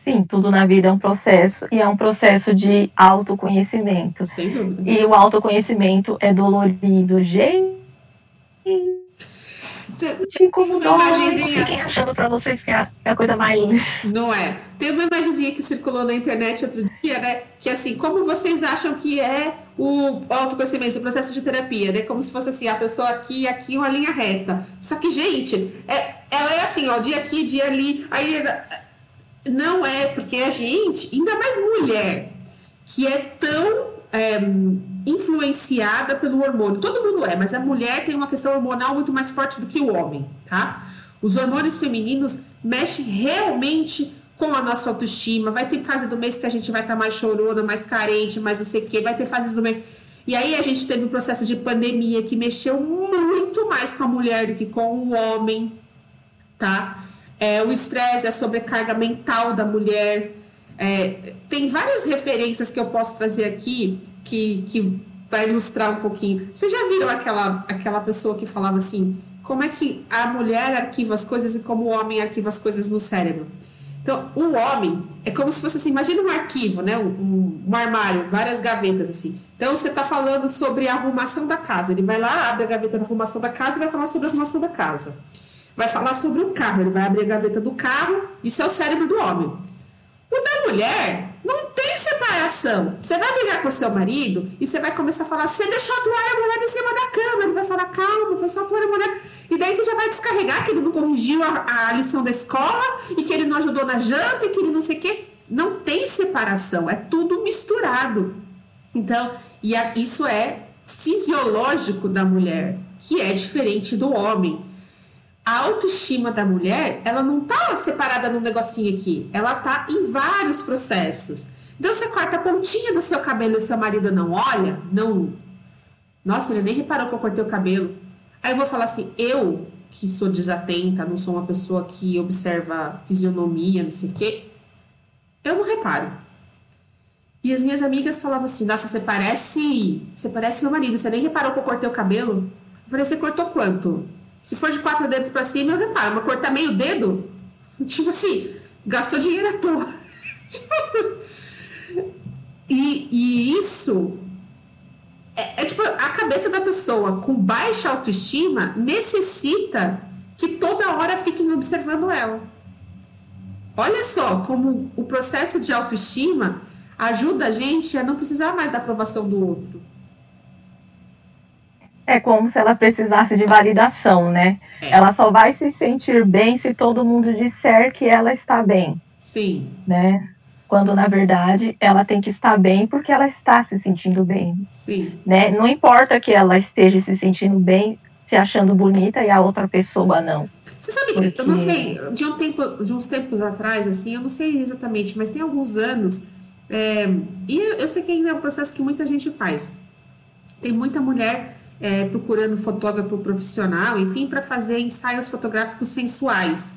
Sim, tudo na vida é um processo e é um processo de autoconhecimento. Sem dúvida. E o autoconhecimento é dolorido. Gente. Você, como imagenzinha... Fiquem achando para vocês que é, é a coisa mais linda. Não é. Tem uma imagenzinha que circulou na internet outro dia, né? Que assim, como vocês acham que é o autoconhecimento, o processo de terapia, né? Como se fosse assim, a pessoa aqui aqui uma linha reta. Só que, gente, é, ela é assim, ó, dia aqui, dia ali, aí não é, porque a gente, ainda mais mulher, que é tão é, influenciada pelo hormônio. Todo mundo é, mas a mulher tem uma questão hormonal muito mais forte do que o homem, tá? Os hormônios femininos mexem realmente com a nossa autoestima. Vai ter fase do mês que a gente vai estar tá mais chorona, mais carente, mais não sei o quê. Vai ter fases do mês. E aí a gente teve um processo de pandemia que mexeu muito mais com a mulher do que com o homem, tá? É, o estresse, a sobrecarga mental da mulher. É, tem várias referências que eu posso trazer aqui que, que vai ilustrar um pouquinho. Vocês já viram aquela, aquela pessoa que falava assim: como é que a mulher arquiva as coisas e como o homem arquiva as coisas no cérebro? Então, o homem é como se fosse assim: imagina um arquivo, né? Um, um armário, várias gavetas assim. Então, você está falando sobre a arrumação da casa. Ele vai lá, abre a gaveta da arrumação da casa e vai falar sobre a arrumação da casa vai falar sobre o carro, ele vai abrir a gaveta do carro, isso é o cérebro do homem. O da mulher não tem separação. Você vai brigar com o seu marido e você vai começar a falar: você deixou a toalha molhada em cima da cama. Ele vai falar: calma, foi só a toalha molhada. E daí você já vai descarregar que ele não corrigiu a, a lição da escola e que ele não ajudou na janta e que ele não sei o quê. Não tem separação, é tudo misturado. Então, e a, isso é fisiológico da mulher, que é diferente do homem a autoestima da mulher, ela não tá separada num negocinho aqui. Ela tá em vários processos. Então você corta a pontinha do seu cabelo e seu marido não olha, não. Nossa, ele nem reparou que eu cortei o cabelo. Aí eu vou falar assim, eu que sou desatenta, não sou uma pessoa que observa fisionomia, não sei o quê, eu não reparo. E as minhas amigas falavam assim, nossa, você parece. Você parece meu marido, você nem reparou que eu cortei o cabelo? Eu falei, você cortou quanto? Se for de quatro dedos para cima, eu reparo. Mas cortar meio dedo, tipo assim, gastou dinheiro à toa. e, e isso é, é, tipo a cabeça da pessoa com baixa autoestima necessita que toda hora fiquem observando ela. Olha só como o processo de autoestima ajuda a gente a não precisar mais da aprovação do outro. É como se ela precisasse de validação, né? É. Ela só vai se sentir bem se todo mundo disser que ela está bem. Sim. Né? Quando na verdade ela tem que estar bem porque ela está se sentindo bem. Sim. Né? Não importa que ela esteja se sentindo bem, se achando bonita e a outra pessoa não. Você sabe porque... que eu não sei, de um tempo, de uns tempos atrás, assim, eu não sei exatamente, mas tem alguns anos, é, e eu sei que ainda é um processo que muita gente faz. Tem muita mulher é, procurando fotógrafo profissional, enfim, para fazer ensaios fotográficos sensuais.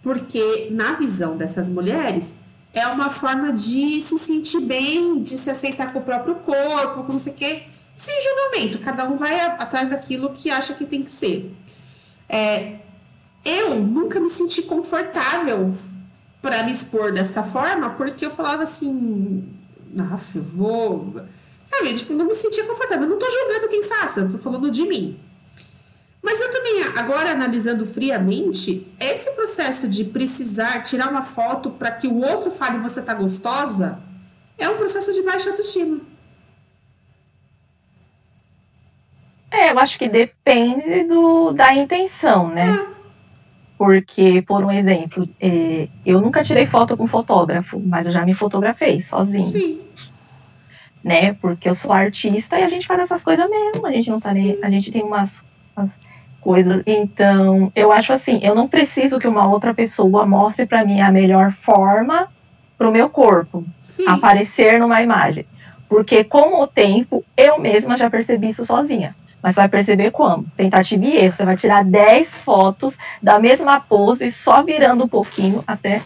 Porque, na visão dessas mulheres, é uma forma de se sentir bem, de se aceitar com o próprio corpo, com não sei o quê, sem julgamento. Cada um vai atrás daquilo que acha que tem que ser. É, eu nunca me senti confortável para me expor dessa forma, porque eu falava assim, ah, eu vou Sabe, tipo, não me sentia confortável. Eu não tô julgando quem faça, eu tô falando de mim. Mas eu também, agora analisando friamente, esse processo de precisar tirar uma foto para que o outro fale você tá gostosa é um processo de baixa autoestima. É, eu acho que depende do, da intenção, né? É. Porque, por um exemplo, é, eu nunca tirei foto com fotógrafo, mas eu já me fotografei sozinho. Sim né? Porque eu sou artista e a gente faz essas coisas mesmo. A gente não tá nem. A gente tem umas, umas coisas. Então, eu acho assim, eu não preciso que uma outra pessoa mostre para mim a melhor forma para o meu corpo Sim. aparecer numa imagem. Porque com o tempo, eu mesma já percebi isso sozinha. Mas vai perceber como? Tentativa e erro. Você vai tirar 10 fotos da mesma pose, só virando um pouquinho até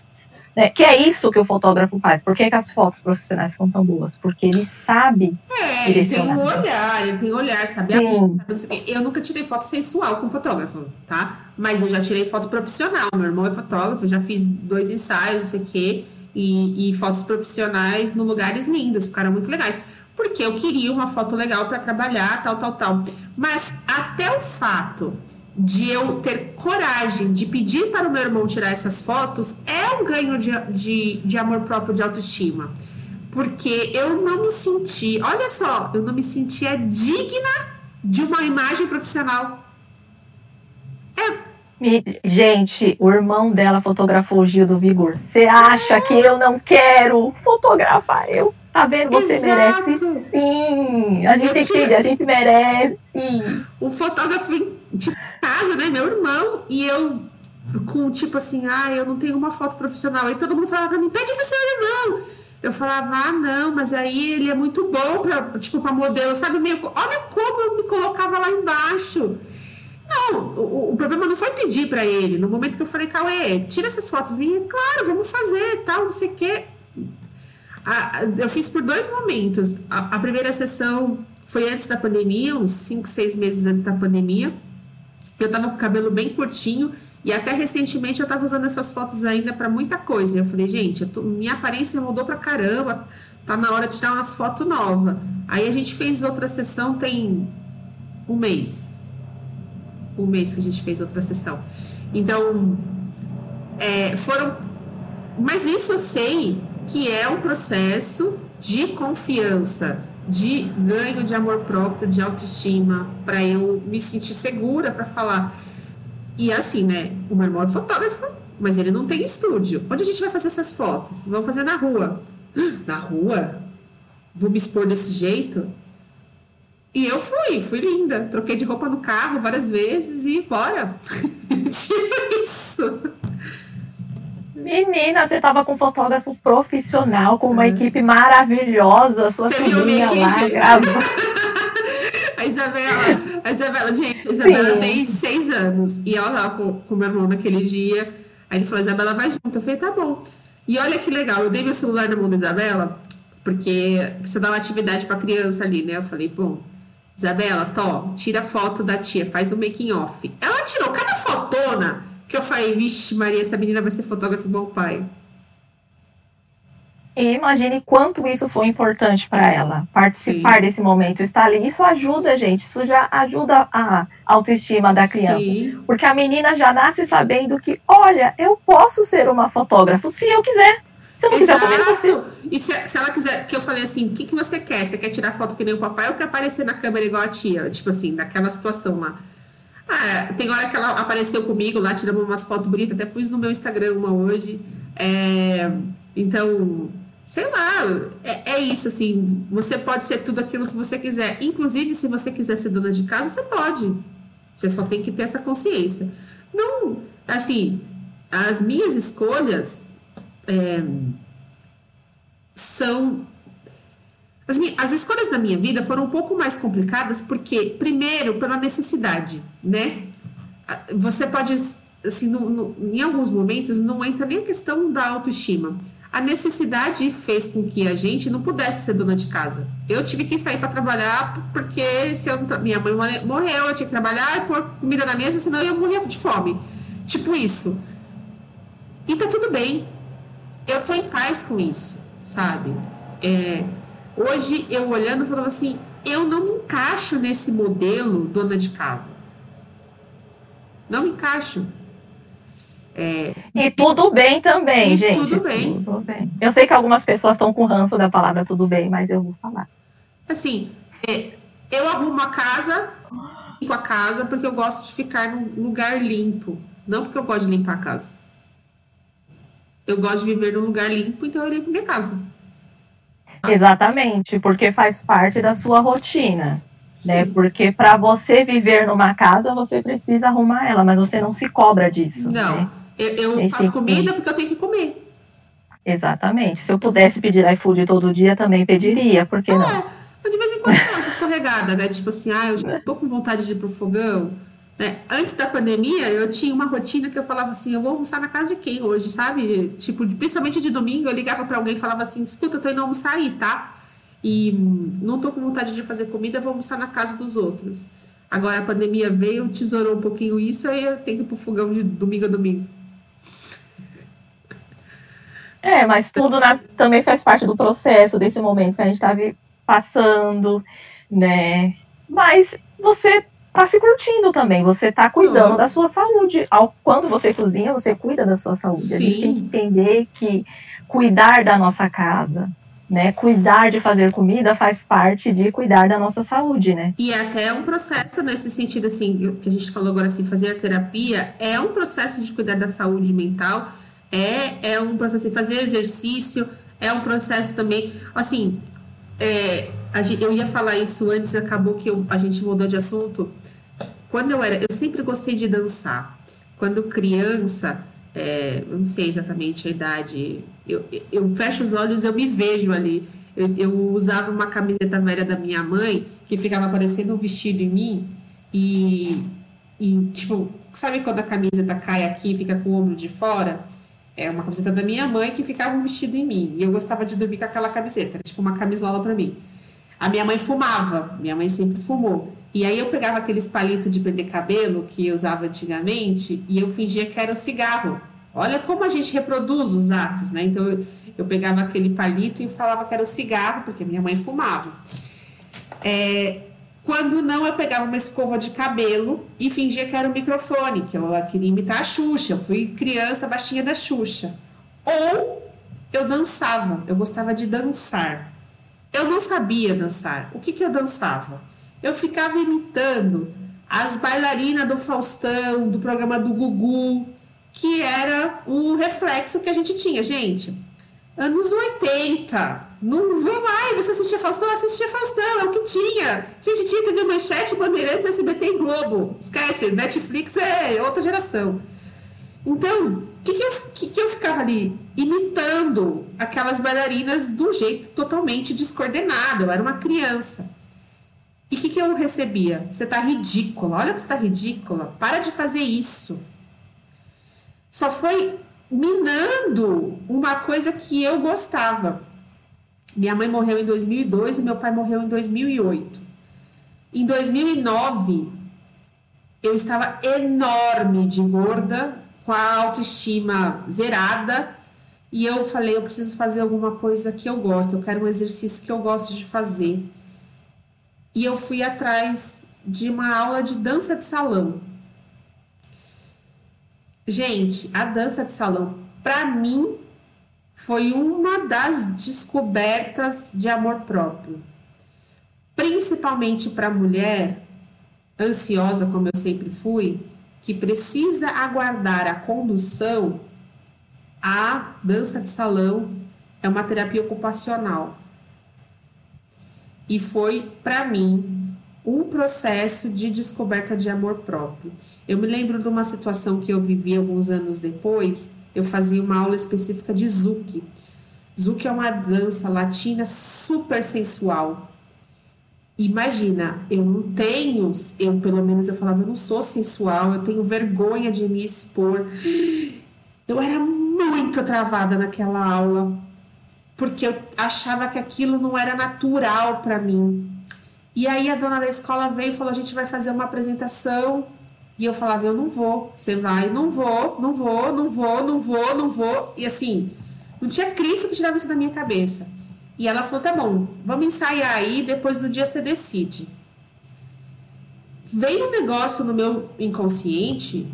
né? Que é isso que o fotógrafo faz. Por que, que as fotos profissionais são tão boas? Porque ele sabe. É, ele tem um olhar, ele tem um olhar, sabe? Sim. Eu nunca tirei foto sensual com fotógrafo, tá? Mas eu já tirei foto profissional. Meu irmão é fotógrafo, já fiz dois ensaios, não sei o quê, e, e fotos profissionais no lugares lindos, ficaram muito legais. Porque eu queria uma foto legal para trabalhar, tal, tal, tal. Mas até o fato de eu ter coragem de pedir para o meu irmão tirar essas fotos é um ganho de, de, de amor próprio, de autoestima. Porque eu não me senti, olha só, eu não me sentia digna de uma imagem profissional. É. Gente, o irmão dela fotografou o Gil do Vigor. Você acha que eu não quero fotografar? Eu Tá vendo? Você Exato. merece sim. A gente que a gente merece. O fotógrafo de casa, né? Meu irmão, e eu com tipo assim, ah, eu não tenho uma foto profissional. Aí todo mundo falava pra mim, pede pro seu irmão. Eu falava, ah, não, mas aí ele é muito bom pra, tipo, pra modelo, sabe? Meio, olha como eu me colocava lá embaixo. Não, o, o problema não foi pedir para ele. No momento que eu falei, Cauê, tira essas fotos minhas, claro, vamos fazer, tal, não sei o quê eu fiz por dois momentos. A, a, primeira sessão foi antes da pandemia, uns 5, 6 meses antes da pandemia. Eu tava com o cabelo bem curtinho e até recentemente eu tava usando essas fotos ainda para muita coisa. Eu falei, gente, eu tô, minha aparência mudou pra caramba, tá na hora de tirar umas fotos novas. Aí a gente fez outra sessão tem um mês. Um mês que a gente fez outra sessão. Então, é, foram. Mas isso eu sei que é um processo de confiança, de ganho de amor próprio, de autoestima, para eu me sentir segura para falar. E assim, né? O meu irmão é fotógrafo, mas ele não tem estúdio. Onde a gente vai fazer essas fotos? Vamos fazer na rua. Na rua? Vou me expor desse jeito? E eu fui, fui linda. Troquei de roupa no carro várias vezes e bora. tipo isso. Menina, você tava com um fotógrafo profissional, com uma é. equipe maravilhosa, sua você filhinha lá gravando. a Isabela, a Isabela, gente, a Isabela Sim. tem seis anos. E ela tava com, com meu irmão naquele dia. Aí ele falou, Isabela, vai junto. Eu falei, tá bom. E olha que legal, eu dei meu celular na mão da Isabela, porque precisa dar uma atividade pra criança ali, né? Eu falei, bom, Isabela, to, tira foto da tia, faz um making off. Ela tirou cada fotona que eu falei, vixe, Maria, essa menina vai ser fotógrafa igual o pai. E imagine quanto isso foi importante para ela, participar Sim. desse momento, estar ali. Isso ajuda, gente, isso já ajuda a autoestima da criança. Sim. Porque a menina já nasce sabendo que, olha, eu posso ser uma fotógrafa se eu quiser. Se eu não Exato. quiser, eu E se, se, ela quiser, que eu falei assim, o que, que você quer? Você quer tirar foto que nem o papai ou quer aparecer na câmera igual a tia? Tipo assim, naquela situação lá. Ah, tem hora que ela apareceu comigo lá, tiramos umas fotos bonitas, até pus no meu Instagram uma hoje. É, então, sei lá, é, é, isso, assim, você pode ser tudo aquilo que você quiser. Inclusive, se você quiser ser dona de casa, você pode. Você só tem que ter essa consciência. Não, assim, as minhas escolhas é, são as, as escolhas da minha vida foram um pouco mais complicadas porque, primeiro, pela necessidade, né? Você pode, assim, no, no, em alguns momentos, não entra nem a questão da autoestima. A necessidade fez com que a gente não pudesse ser dona de casa. Eu tive que sair para trabalhar porque se eu, minha mãe morreu, eu tinha que trabalhar e pôr comida na mesa, senão eu ia morrer de fome. Tipo isso. E tá tudo bem. Eu tô em paz com isso, sabe? É, Hoje, eu olhando, eu falava assim: eu não me encaixo nesse modelo dona de casa. Não me encaixo. É, e tudo bem também, e gente. Tudo bem. tudo bem. Eu sei que algumas pessoas estão com ranço da palavra tudo bem, mas eu vou falar. Assim, é, eu arrumo a casa, limpo a casa, porque eu gosto de ficar num lugar limpo. Não porque eu gosto de limpar a casa. Eu gosto de viver num lugar limpo, então eu limpo minha casa. Exatamente, porque faz parte da sua rotina. né? Porque para você viver numa casa, você precisa arrumar ela, mas você não se cobra disso. Não, né? eu, eu faço comida porque eu tenho que comer. Exatamente. Se eu pudesse pedir iFood todo dia, também pediria, por que é, não? De vez em quando dá essa escorregada, né? Tipo assim, ah, eu tô com vontade de ir pro fogão. Né? Antes da pandemia, eu tinha uma rotina que eu falava assim, eu vou almoçar na casa de quem hoje, sabe? Tipo, principalmente de domingo, eu ligava para alguém e falava assim, escuta, eu tô indo almoçar aí, tá? E não tô com vontade de fazer comida, vou almoçar na casa dos outros. Agora a pandemia veio, tesourou um pouquinho isso, aí eu tenho que ir pro fogão de domingo a domingo. É, mas tudo na, também faz parte do processo desse momento que a gente está passando, né? Mas você está se curtindo também, você está cuidando da sua saúde. Ao, quando você cozinha, você cuida da sua saúde. Sim. A gente tem que entender que cuidar da nossa casa, né? Cuidar de fazer comida faz parte de cuidar da nossa saúde, né? E é até um processo nesse sentido, assim, que a gente falou agora, assim, fazer terapia é um processo de cuidar da saúde mental é, é um processo de fazer exercício, é um processo também, assim, é, eu ia falar isso antes, acabou que eu, a gente mudou de assunto. Quando eu era, eu sempre gostei de dançar. Quando criança, é, eu não sei exatamente a idade, eu, eu fecho os olhos, eu me vejo ali. Eu, eu usava uma camiseta velha da minha mãe que ficava parecendo um vestido em mim e, e tipo, sabe quando a camiseta cai aqui e fica com o ombro de fora? é uma camiseta da minha mãe que ficava um vestido em mim. E eu gostava de dormir com aquela camiseta, era tipo uma camisola para mim. A minha mãe fumava, minha mãe sempre fumou. E aí eu pegava aqueles palitos de prender cabelo que eu usava antigamente e eu fingia que era um cigarro. Olha como a gente reproduz os atos, né? Então eu, eu pegava aquele palito e falava que era o cigarro, porque minha mãe fumava. É, quando não, eu pegava uma escova de cabelo e fingia que era o microfone, que eu queria imitar a Xuxa. Eu fui criança baixinha da Xuxa. Ou eu dançava, eu gostava de dançar. Eu não sabia dançar. O que, que eu dançava? Eu ficava imitando as bailarinas do Faustão, do programa do Gugu, que era o reflexo que a gente tinha. Gente, anos 80, não vê mais. Você assistia Faustão? Assistia Faustão, é o que tinha. Gente, tinha TV Manchete, Bandeirantes, SBT e Globo. Esquece, Netflix é outra geração. Então, o que, que, eu, que, que eu ficava ali? Imitando aquelas bailarinas do jeito totalmente descoordenado. Eu era uma criança. E o que, que eu recebia? Você tá ridícula. Olha que você tá ridícula. Para de fazer isso. Só foi minando uma coisa que eu gostava. Minha mãe morreu em 2002 e meu pai morreu em 2008. Em 2009, eu estava enorme de gorda, com a autoestima zerada, e eu falei: eu preciso fazer alguma coisa que eu gosto, eu quero um exercício que eu gosto de fazer. E eu fui atrás de uma aula de dança de salão. Gente, a dança de salão, para mim, foi uma das descobertas de amor próprio. Principalmente para mulher ansiosa, como eu sempre fui, que precisa aguardar a condução, a dança de salão é uma terapia ocupacional. E foi, para mim, um processo de descoberta de amor próprio. Eu me lembro de uma situação que eu vivi alguns anos depois, eu fazia uma aula específica de Zouk. Zouk é uma dança latina super sensual. Imagina, eu não tenho, eu pelo menos eu falava, eu não sou sensual, eu tenho vergonha de me expor. Eu era muito travada naquela aula, porque eu achava que aquilo não era natural para mim. E aí a dona da escola veio e falou: a gente vai fazer uma apresentação e eu falava, eu não vou, você vai, não vou, não vou, não vou, não vou, não vou. E assim, não tinha Cristo que tirava isso da minha cabeça. E ela falou, tá bom, vamos ensaiar aí, depois do dia você decide. Veio um negócio no meu inconsciente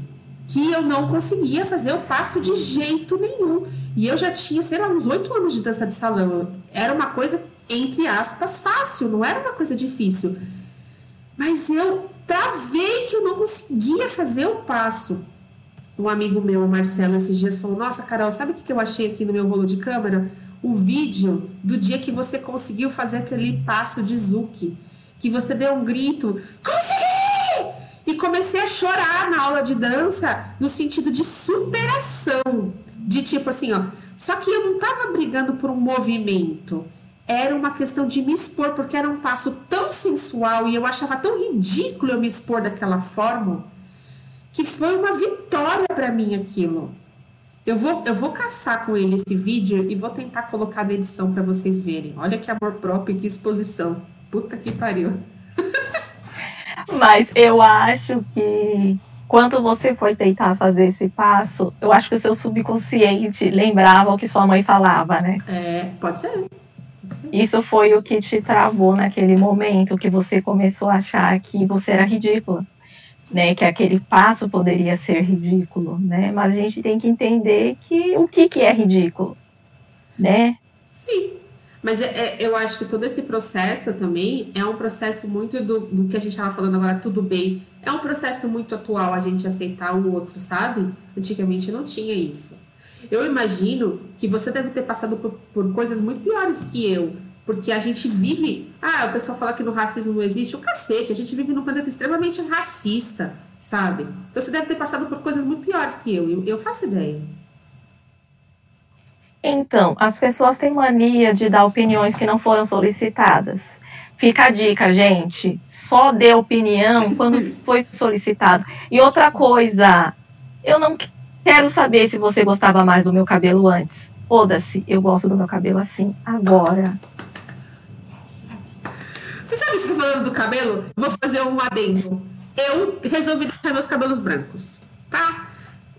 que eu não conseguia fazer o passo de jeito nenhum. E eu já tinha, sei lá, uns oito anos de dança de salão. Era uma coisa, entre aspas, fácil, não era uma coisa difícil. Mas eu travei que eu não conseguia fazer o passo. Um amigo meu, Marcelo, esses dias falou: Nossa, Carol, sabe o que eu achei aqui no meu rolo de câmera? O vídeo do dia que você conseguiu fazer aquele passo de Zuki. que você deu um grito, consegui! E comecei a chorar na aula de dança no sentido de superação. De tipo assim, ó. Só que eu não tava brigando por um movimento. Era uma questão de me expor, porque era um passo tão sensual e eu achava tão ridículo eu me expor daquela forma, que foi uma vitória para mim aquilo. Eu vou, eu vou caçar com ele esse vídeo e vou tentar colocar na edição para vocês verem. Olha que amor próprio e que exposição. Puta que pariu. Mas eu acho que quando você foi tentar fazer esse passo, eu acho que o seu subconsciente lembrava o que sua mãe falava, né? É, pode ser. Pode ser. Isso foi o que te travou naquele momento, que você começou a achar que você era ridícula né, que aquele passo poderia ser ridículo, né? Mas a gente tem que entender que o que, que é ridículo, né? Sim. Mas é, é, eu acho que todo esse processo também é um processo muito do, do que a gente estava falando agora, tudo bem. É um processo muito atual a gente aceitar o outro, sabe? Antigamente não tinha isso. Eu imagino que você deve ter passado por, por coisas muito piores que eu. Porque a gente vive. Ah, o pessoal fala que no racismo não existe. O cacete, a gente vive num planeta extremamente racista, sabe? Então você deve ter passado por coisas muito piores que eu. Eu, eu faço ideia. Então, as pessoas têm mania de dar opiniões que não foram solicitadas. Fica a dica, gente. Só dê opinião quando foi solicitado. E outra coisa, eu não quero saber se você gostava mais do meu cabelo antes. Foda-se, eu gosto do meu cabelo assim agora. Você sabe se você tá falando do cabelo? Vou fazer um adendo. Eu resolvi deixar meus cabelos brancos, tá?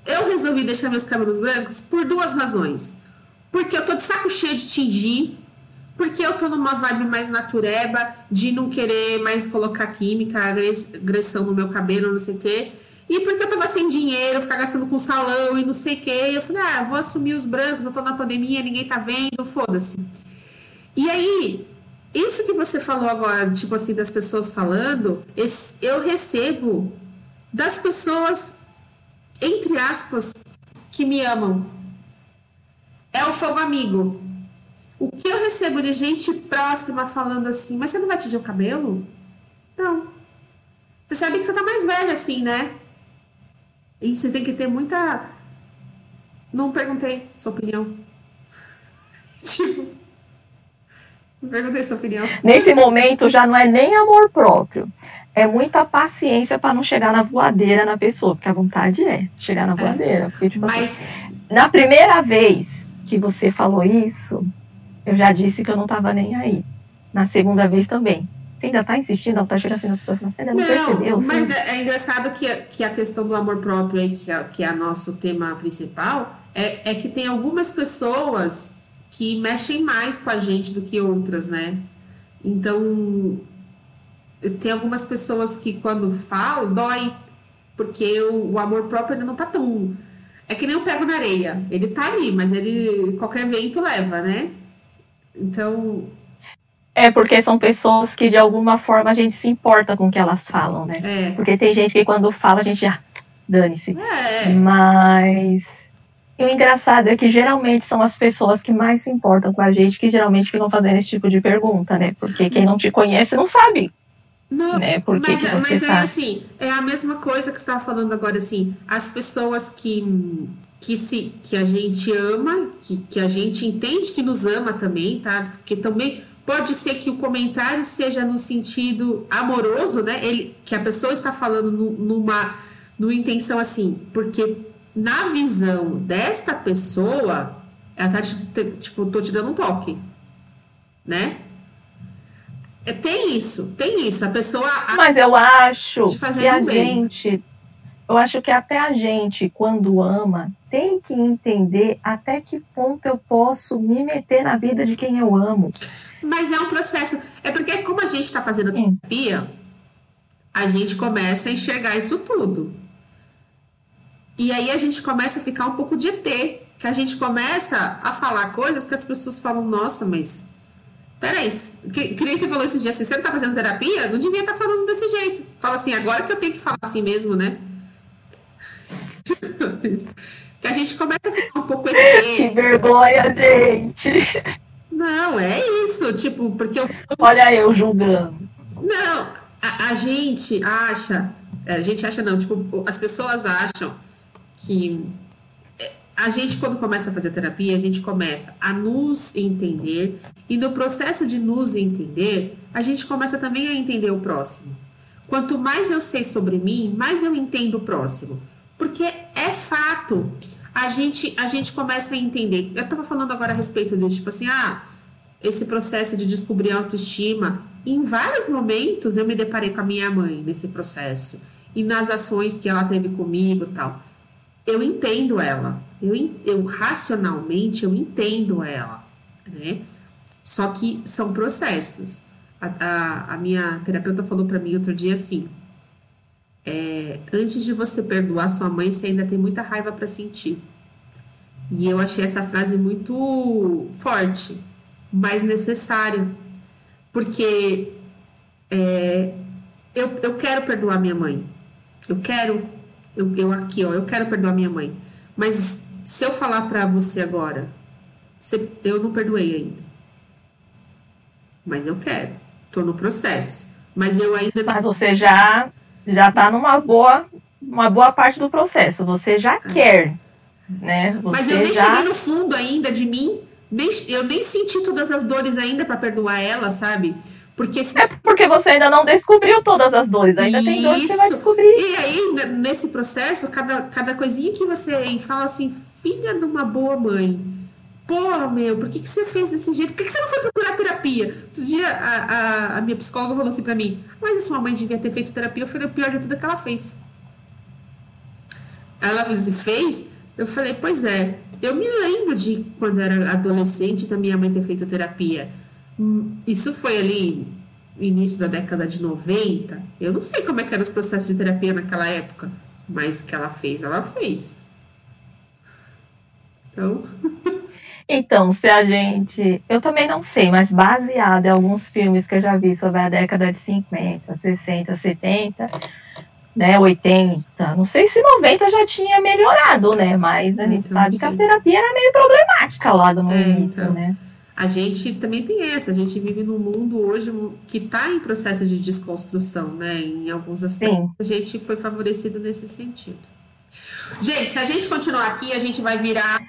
Eu resolvi deixar meus cabelos brancos por duas razões. Porque eu tô de saco cheio de tingir, porque eu tô numa vibe mais natureba, de não querer mais colocar química, agressão no meu cabelo, não sei o quê. E porque eu tava sem dinheiro, ficar gastando com salão e não sei o quê. Eu falei, ah, vou assumir os brancos, eu tô na pandemia, ninguém tá vendo, foda-se. E aí, isso que você falou agora, tipo assim, das pessoas falando, eu recebo das pessoas, entre aspas, que me amam. É o fogo amigo. O que eu recebo de gente próxima falando assim, mas você não vai tingir o cabelo? Não. Você sabe que você tá mais velha assim, né? E você tem que ter muita. Não perguntei sua opinião. tipo. Perguntei sua opinião. Nesse momento já não é nem amor próprio. É muita paciência para não chegar na voadeira na pessoa, porque a vontade é chegar na voadeira. Porque, tipo assim, Mas... assim, na primeira vez que você falou isso, eu já disse que eu não estava nem aí. Na segunda vez também. Você ainda está insistindo, ela está chegando assim na pessoa, você ainda não, não percebeu? Mas é, é, engraçado que, que a questão do amor próprio aí, que é, que é nosso tema principal, é, é que tem algumas pessoas que mexem mais com a gente do que outras, né? Então, tem algumas pessoas que quando falam, dói, porque o, o amor próprio ele não tá tão. É que nem o pego na areia. Ele tá ali, mas ele qualquer vento leva, né? Então. É porque são pessoas que de alguma forma a gente se importa com o que elas falam, né? É. Porque tem gente que quando fala a gente já. Dane-se. É. Mas e o engraçado é que geralmente são as pessoas que mais se importam com a gente que geralmente ficam fazendo esse tipo de pergunta, né? Porque quem não te conhece não sabe. Não, né? Por que mas, mas é tá... é assim, é a mesma coisa que você estava falando agora, assim, as pessoas que, que, se, que a gente ama, que, que a gente entende que nos ama também, tá? Porque também pode ser que o comentário seja no sentido amoroso, né? Ele, que a pessoa está falando numa, numa intenção assim, porque na visão desta pessoa, ela tá tipo, tô te dando um toque, né? É, tem isso, tem isso. A pessoa. Mas eu acho que a bem. gente. Eu acho que até a gente, quando ama, tem que entender até que ponto eu posso me meter na vida de quem eu amo. Mas é um processo. É porque, como a gente está fazendo terapia, a gente começa a enxergar isso tudo. E aí a gente começa a ficar um pouco de ET, que a gente começa a falar coisas que as pessoas falam, nossa, mas peraí, que, que nem você falou esses dias, se você não tá fazendo terapia, não devia estar tá falando desse jeito. Fala assim, agora que eu tenho que falar assim mesmo, né? que a gente começa a ficar um pouco ET. Que vergonha, gente! Não, é isso, tipo, porque eu... Olha eu julgando. Não, a, a gente acha, a gente acha não, tipo, as pessoas acham que é, a gente, quando começa a fazer terapia, a gente começa a nos entender, e no processo de nos entender, a gente começa também a entender o próximo. Quanto mais eu sei sobre mim, mais eu entendo o próximo. Porque é fato. A gente, a gente começa a entender. Eu estava falando agora a respeito disso, tipo assim, ah, esse processo de descobrir autoestima. Em vários momentos eu me deparei com a minha mãe nesse processo. E nas ações que ela teve comigo tal. Eu entendo ela. Eu, eu racionalmente eu entendo ela. Né? Só que são processos. A, a, a minha terapeuta falou para mim outro dia assim: é, antes de você perdoar sua mãe, você ainda tem muita raiva para sentir. E eu achei essa frase muito forte, mas necessária, porque é, eu, eu quero perdoar minha mãe. Eu quero, eu, eu aqui, ó, eu quero perdoar minha mãe. Mas se eu falar para você agora, você, eu não perdoei ainda. Mas eu quero, tô no processo. Mas eu ainda. Mas você já já está numa boa, uma boa parte do processo. Você já é. quer, né? Você Mas eu nem já... cheguei no fundo ainda de mim. Nem, eu nem senti todas as dores ainda para perdoar ela, sabe? Porque se... É porque você ainda não descobriu todas as dores, ainda Isso. tem dores que você vai descobrir. E aí, nesse processo, cada, cada coisinha que você fala assim, filha de uma boa mãe, Porra, meu, por que, que você fez desse jeito? Por que, que você não foi procurar terapia? Outro dia a, a, a minha psicóloga falou assim pra mim: Mas a sua mãe devia ter feito terapia. Eu falei: O pior de tudo que ela fez. Ela fez? Eu falei: Pois é. Eu me lembro de quando era adolescente da minha mãe ter feito terapia. Isso foi ali início da década de 90. Eu não sei como é que eram os processos de terapia naquela época, mas o que ela fez, ela fez. Então. Então, se a gente. Eu também não sei, mas baseado em alguns filmes que eu já vi sobre a década de 50, 60, 70, né, 80, não sei se 90 já tinha melhorado, né? Mas a gente então, sabe sim. que a terapia era meio problemática lá no é, início, então. né? A gente também tem essa, a gente vive num mundo hoje que está em processo de desconstrução, né? Em alguns aspectos, sim. a gente foi favorecido nesse sentido. Gente, se a gente continuar aqui, a gente vai virar.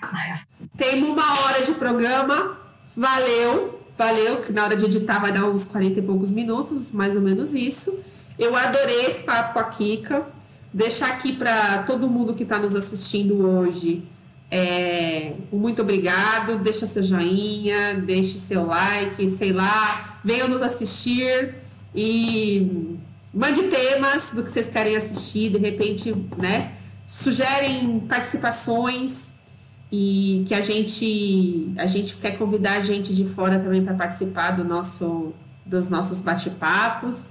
Tem uma hora de programa. Valeu, valeu, que na hora de editar vai dar uns 40 e poucos minutos, mais ou menos isso. Eu adorei esse papo com a Kika. Deixar aqui para todo mundo que está nos assistindo hoje. É, muito obrigado. Deixa seu joinha, deixe seu like, sei lá. Venham nos assistir e mande temas do que vocês querem assistir. De repente, né? sugerem participações e que a gente a gente quer convidar gente de fora também para participar do nosso dos nossos bate-papos.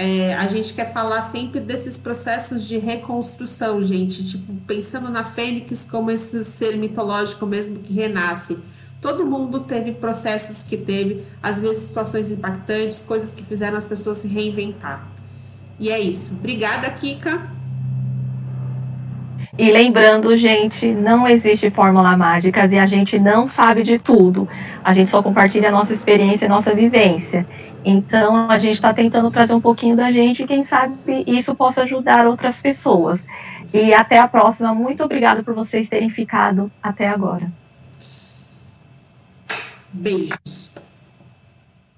É, a gente quer falar sempre desses processos de reconstrução, gente, tipo pensando na Fênix como esse ser mitológico mesmo que renasce. Todo mundo teve processos que teve, às vezes situações impactantes, coisas que fizeram as pessoas se reinventar. E é isso. Obrigada, Kika. E lembrando, gente, não existe fórmula mágica e a gente não sabe de tudo. A gente só compartilha a nossa experiência e nossa vivência. Então, a gente está tentando trazer um pouquinho da gente e quem sabe isso possa ajudar outras pessoas. E até a próxima. Muito obrigada por vocês terem ficado até agora. Beijos.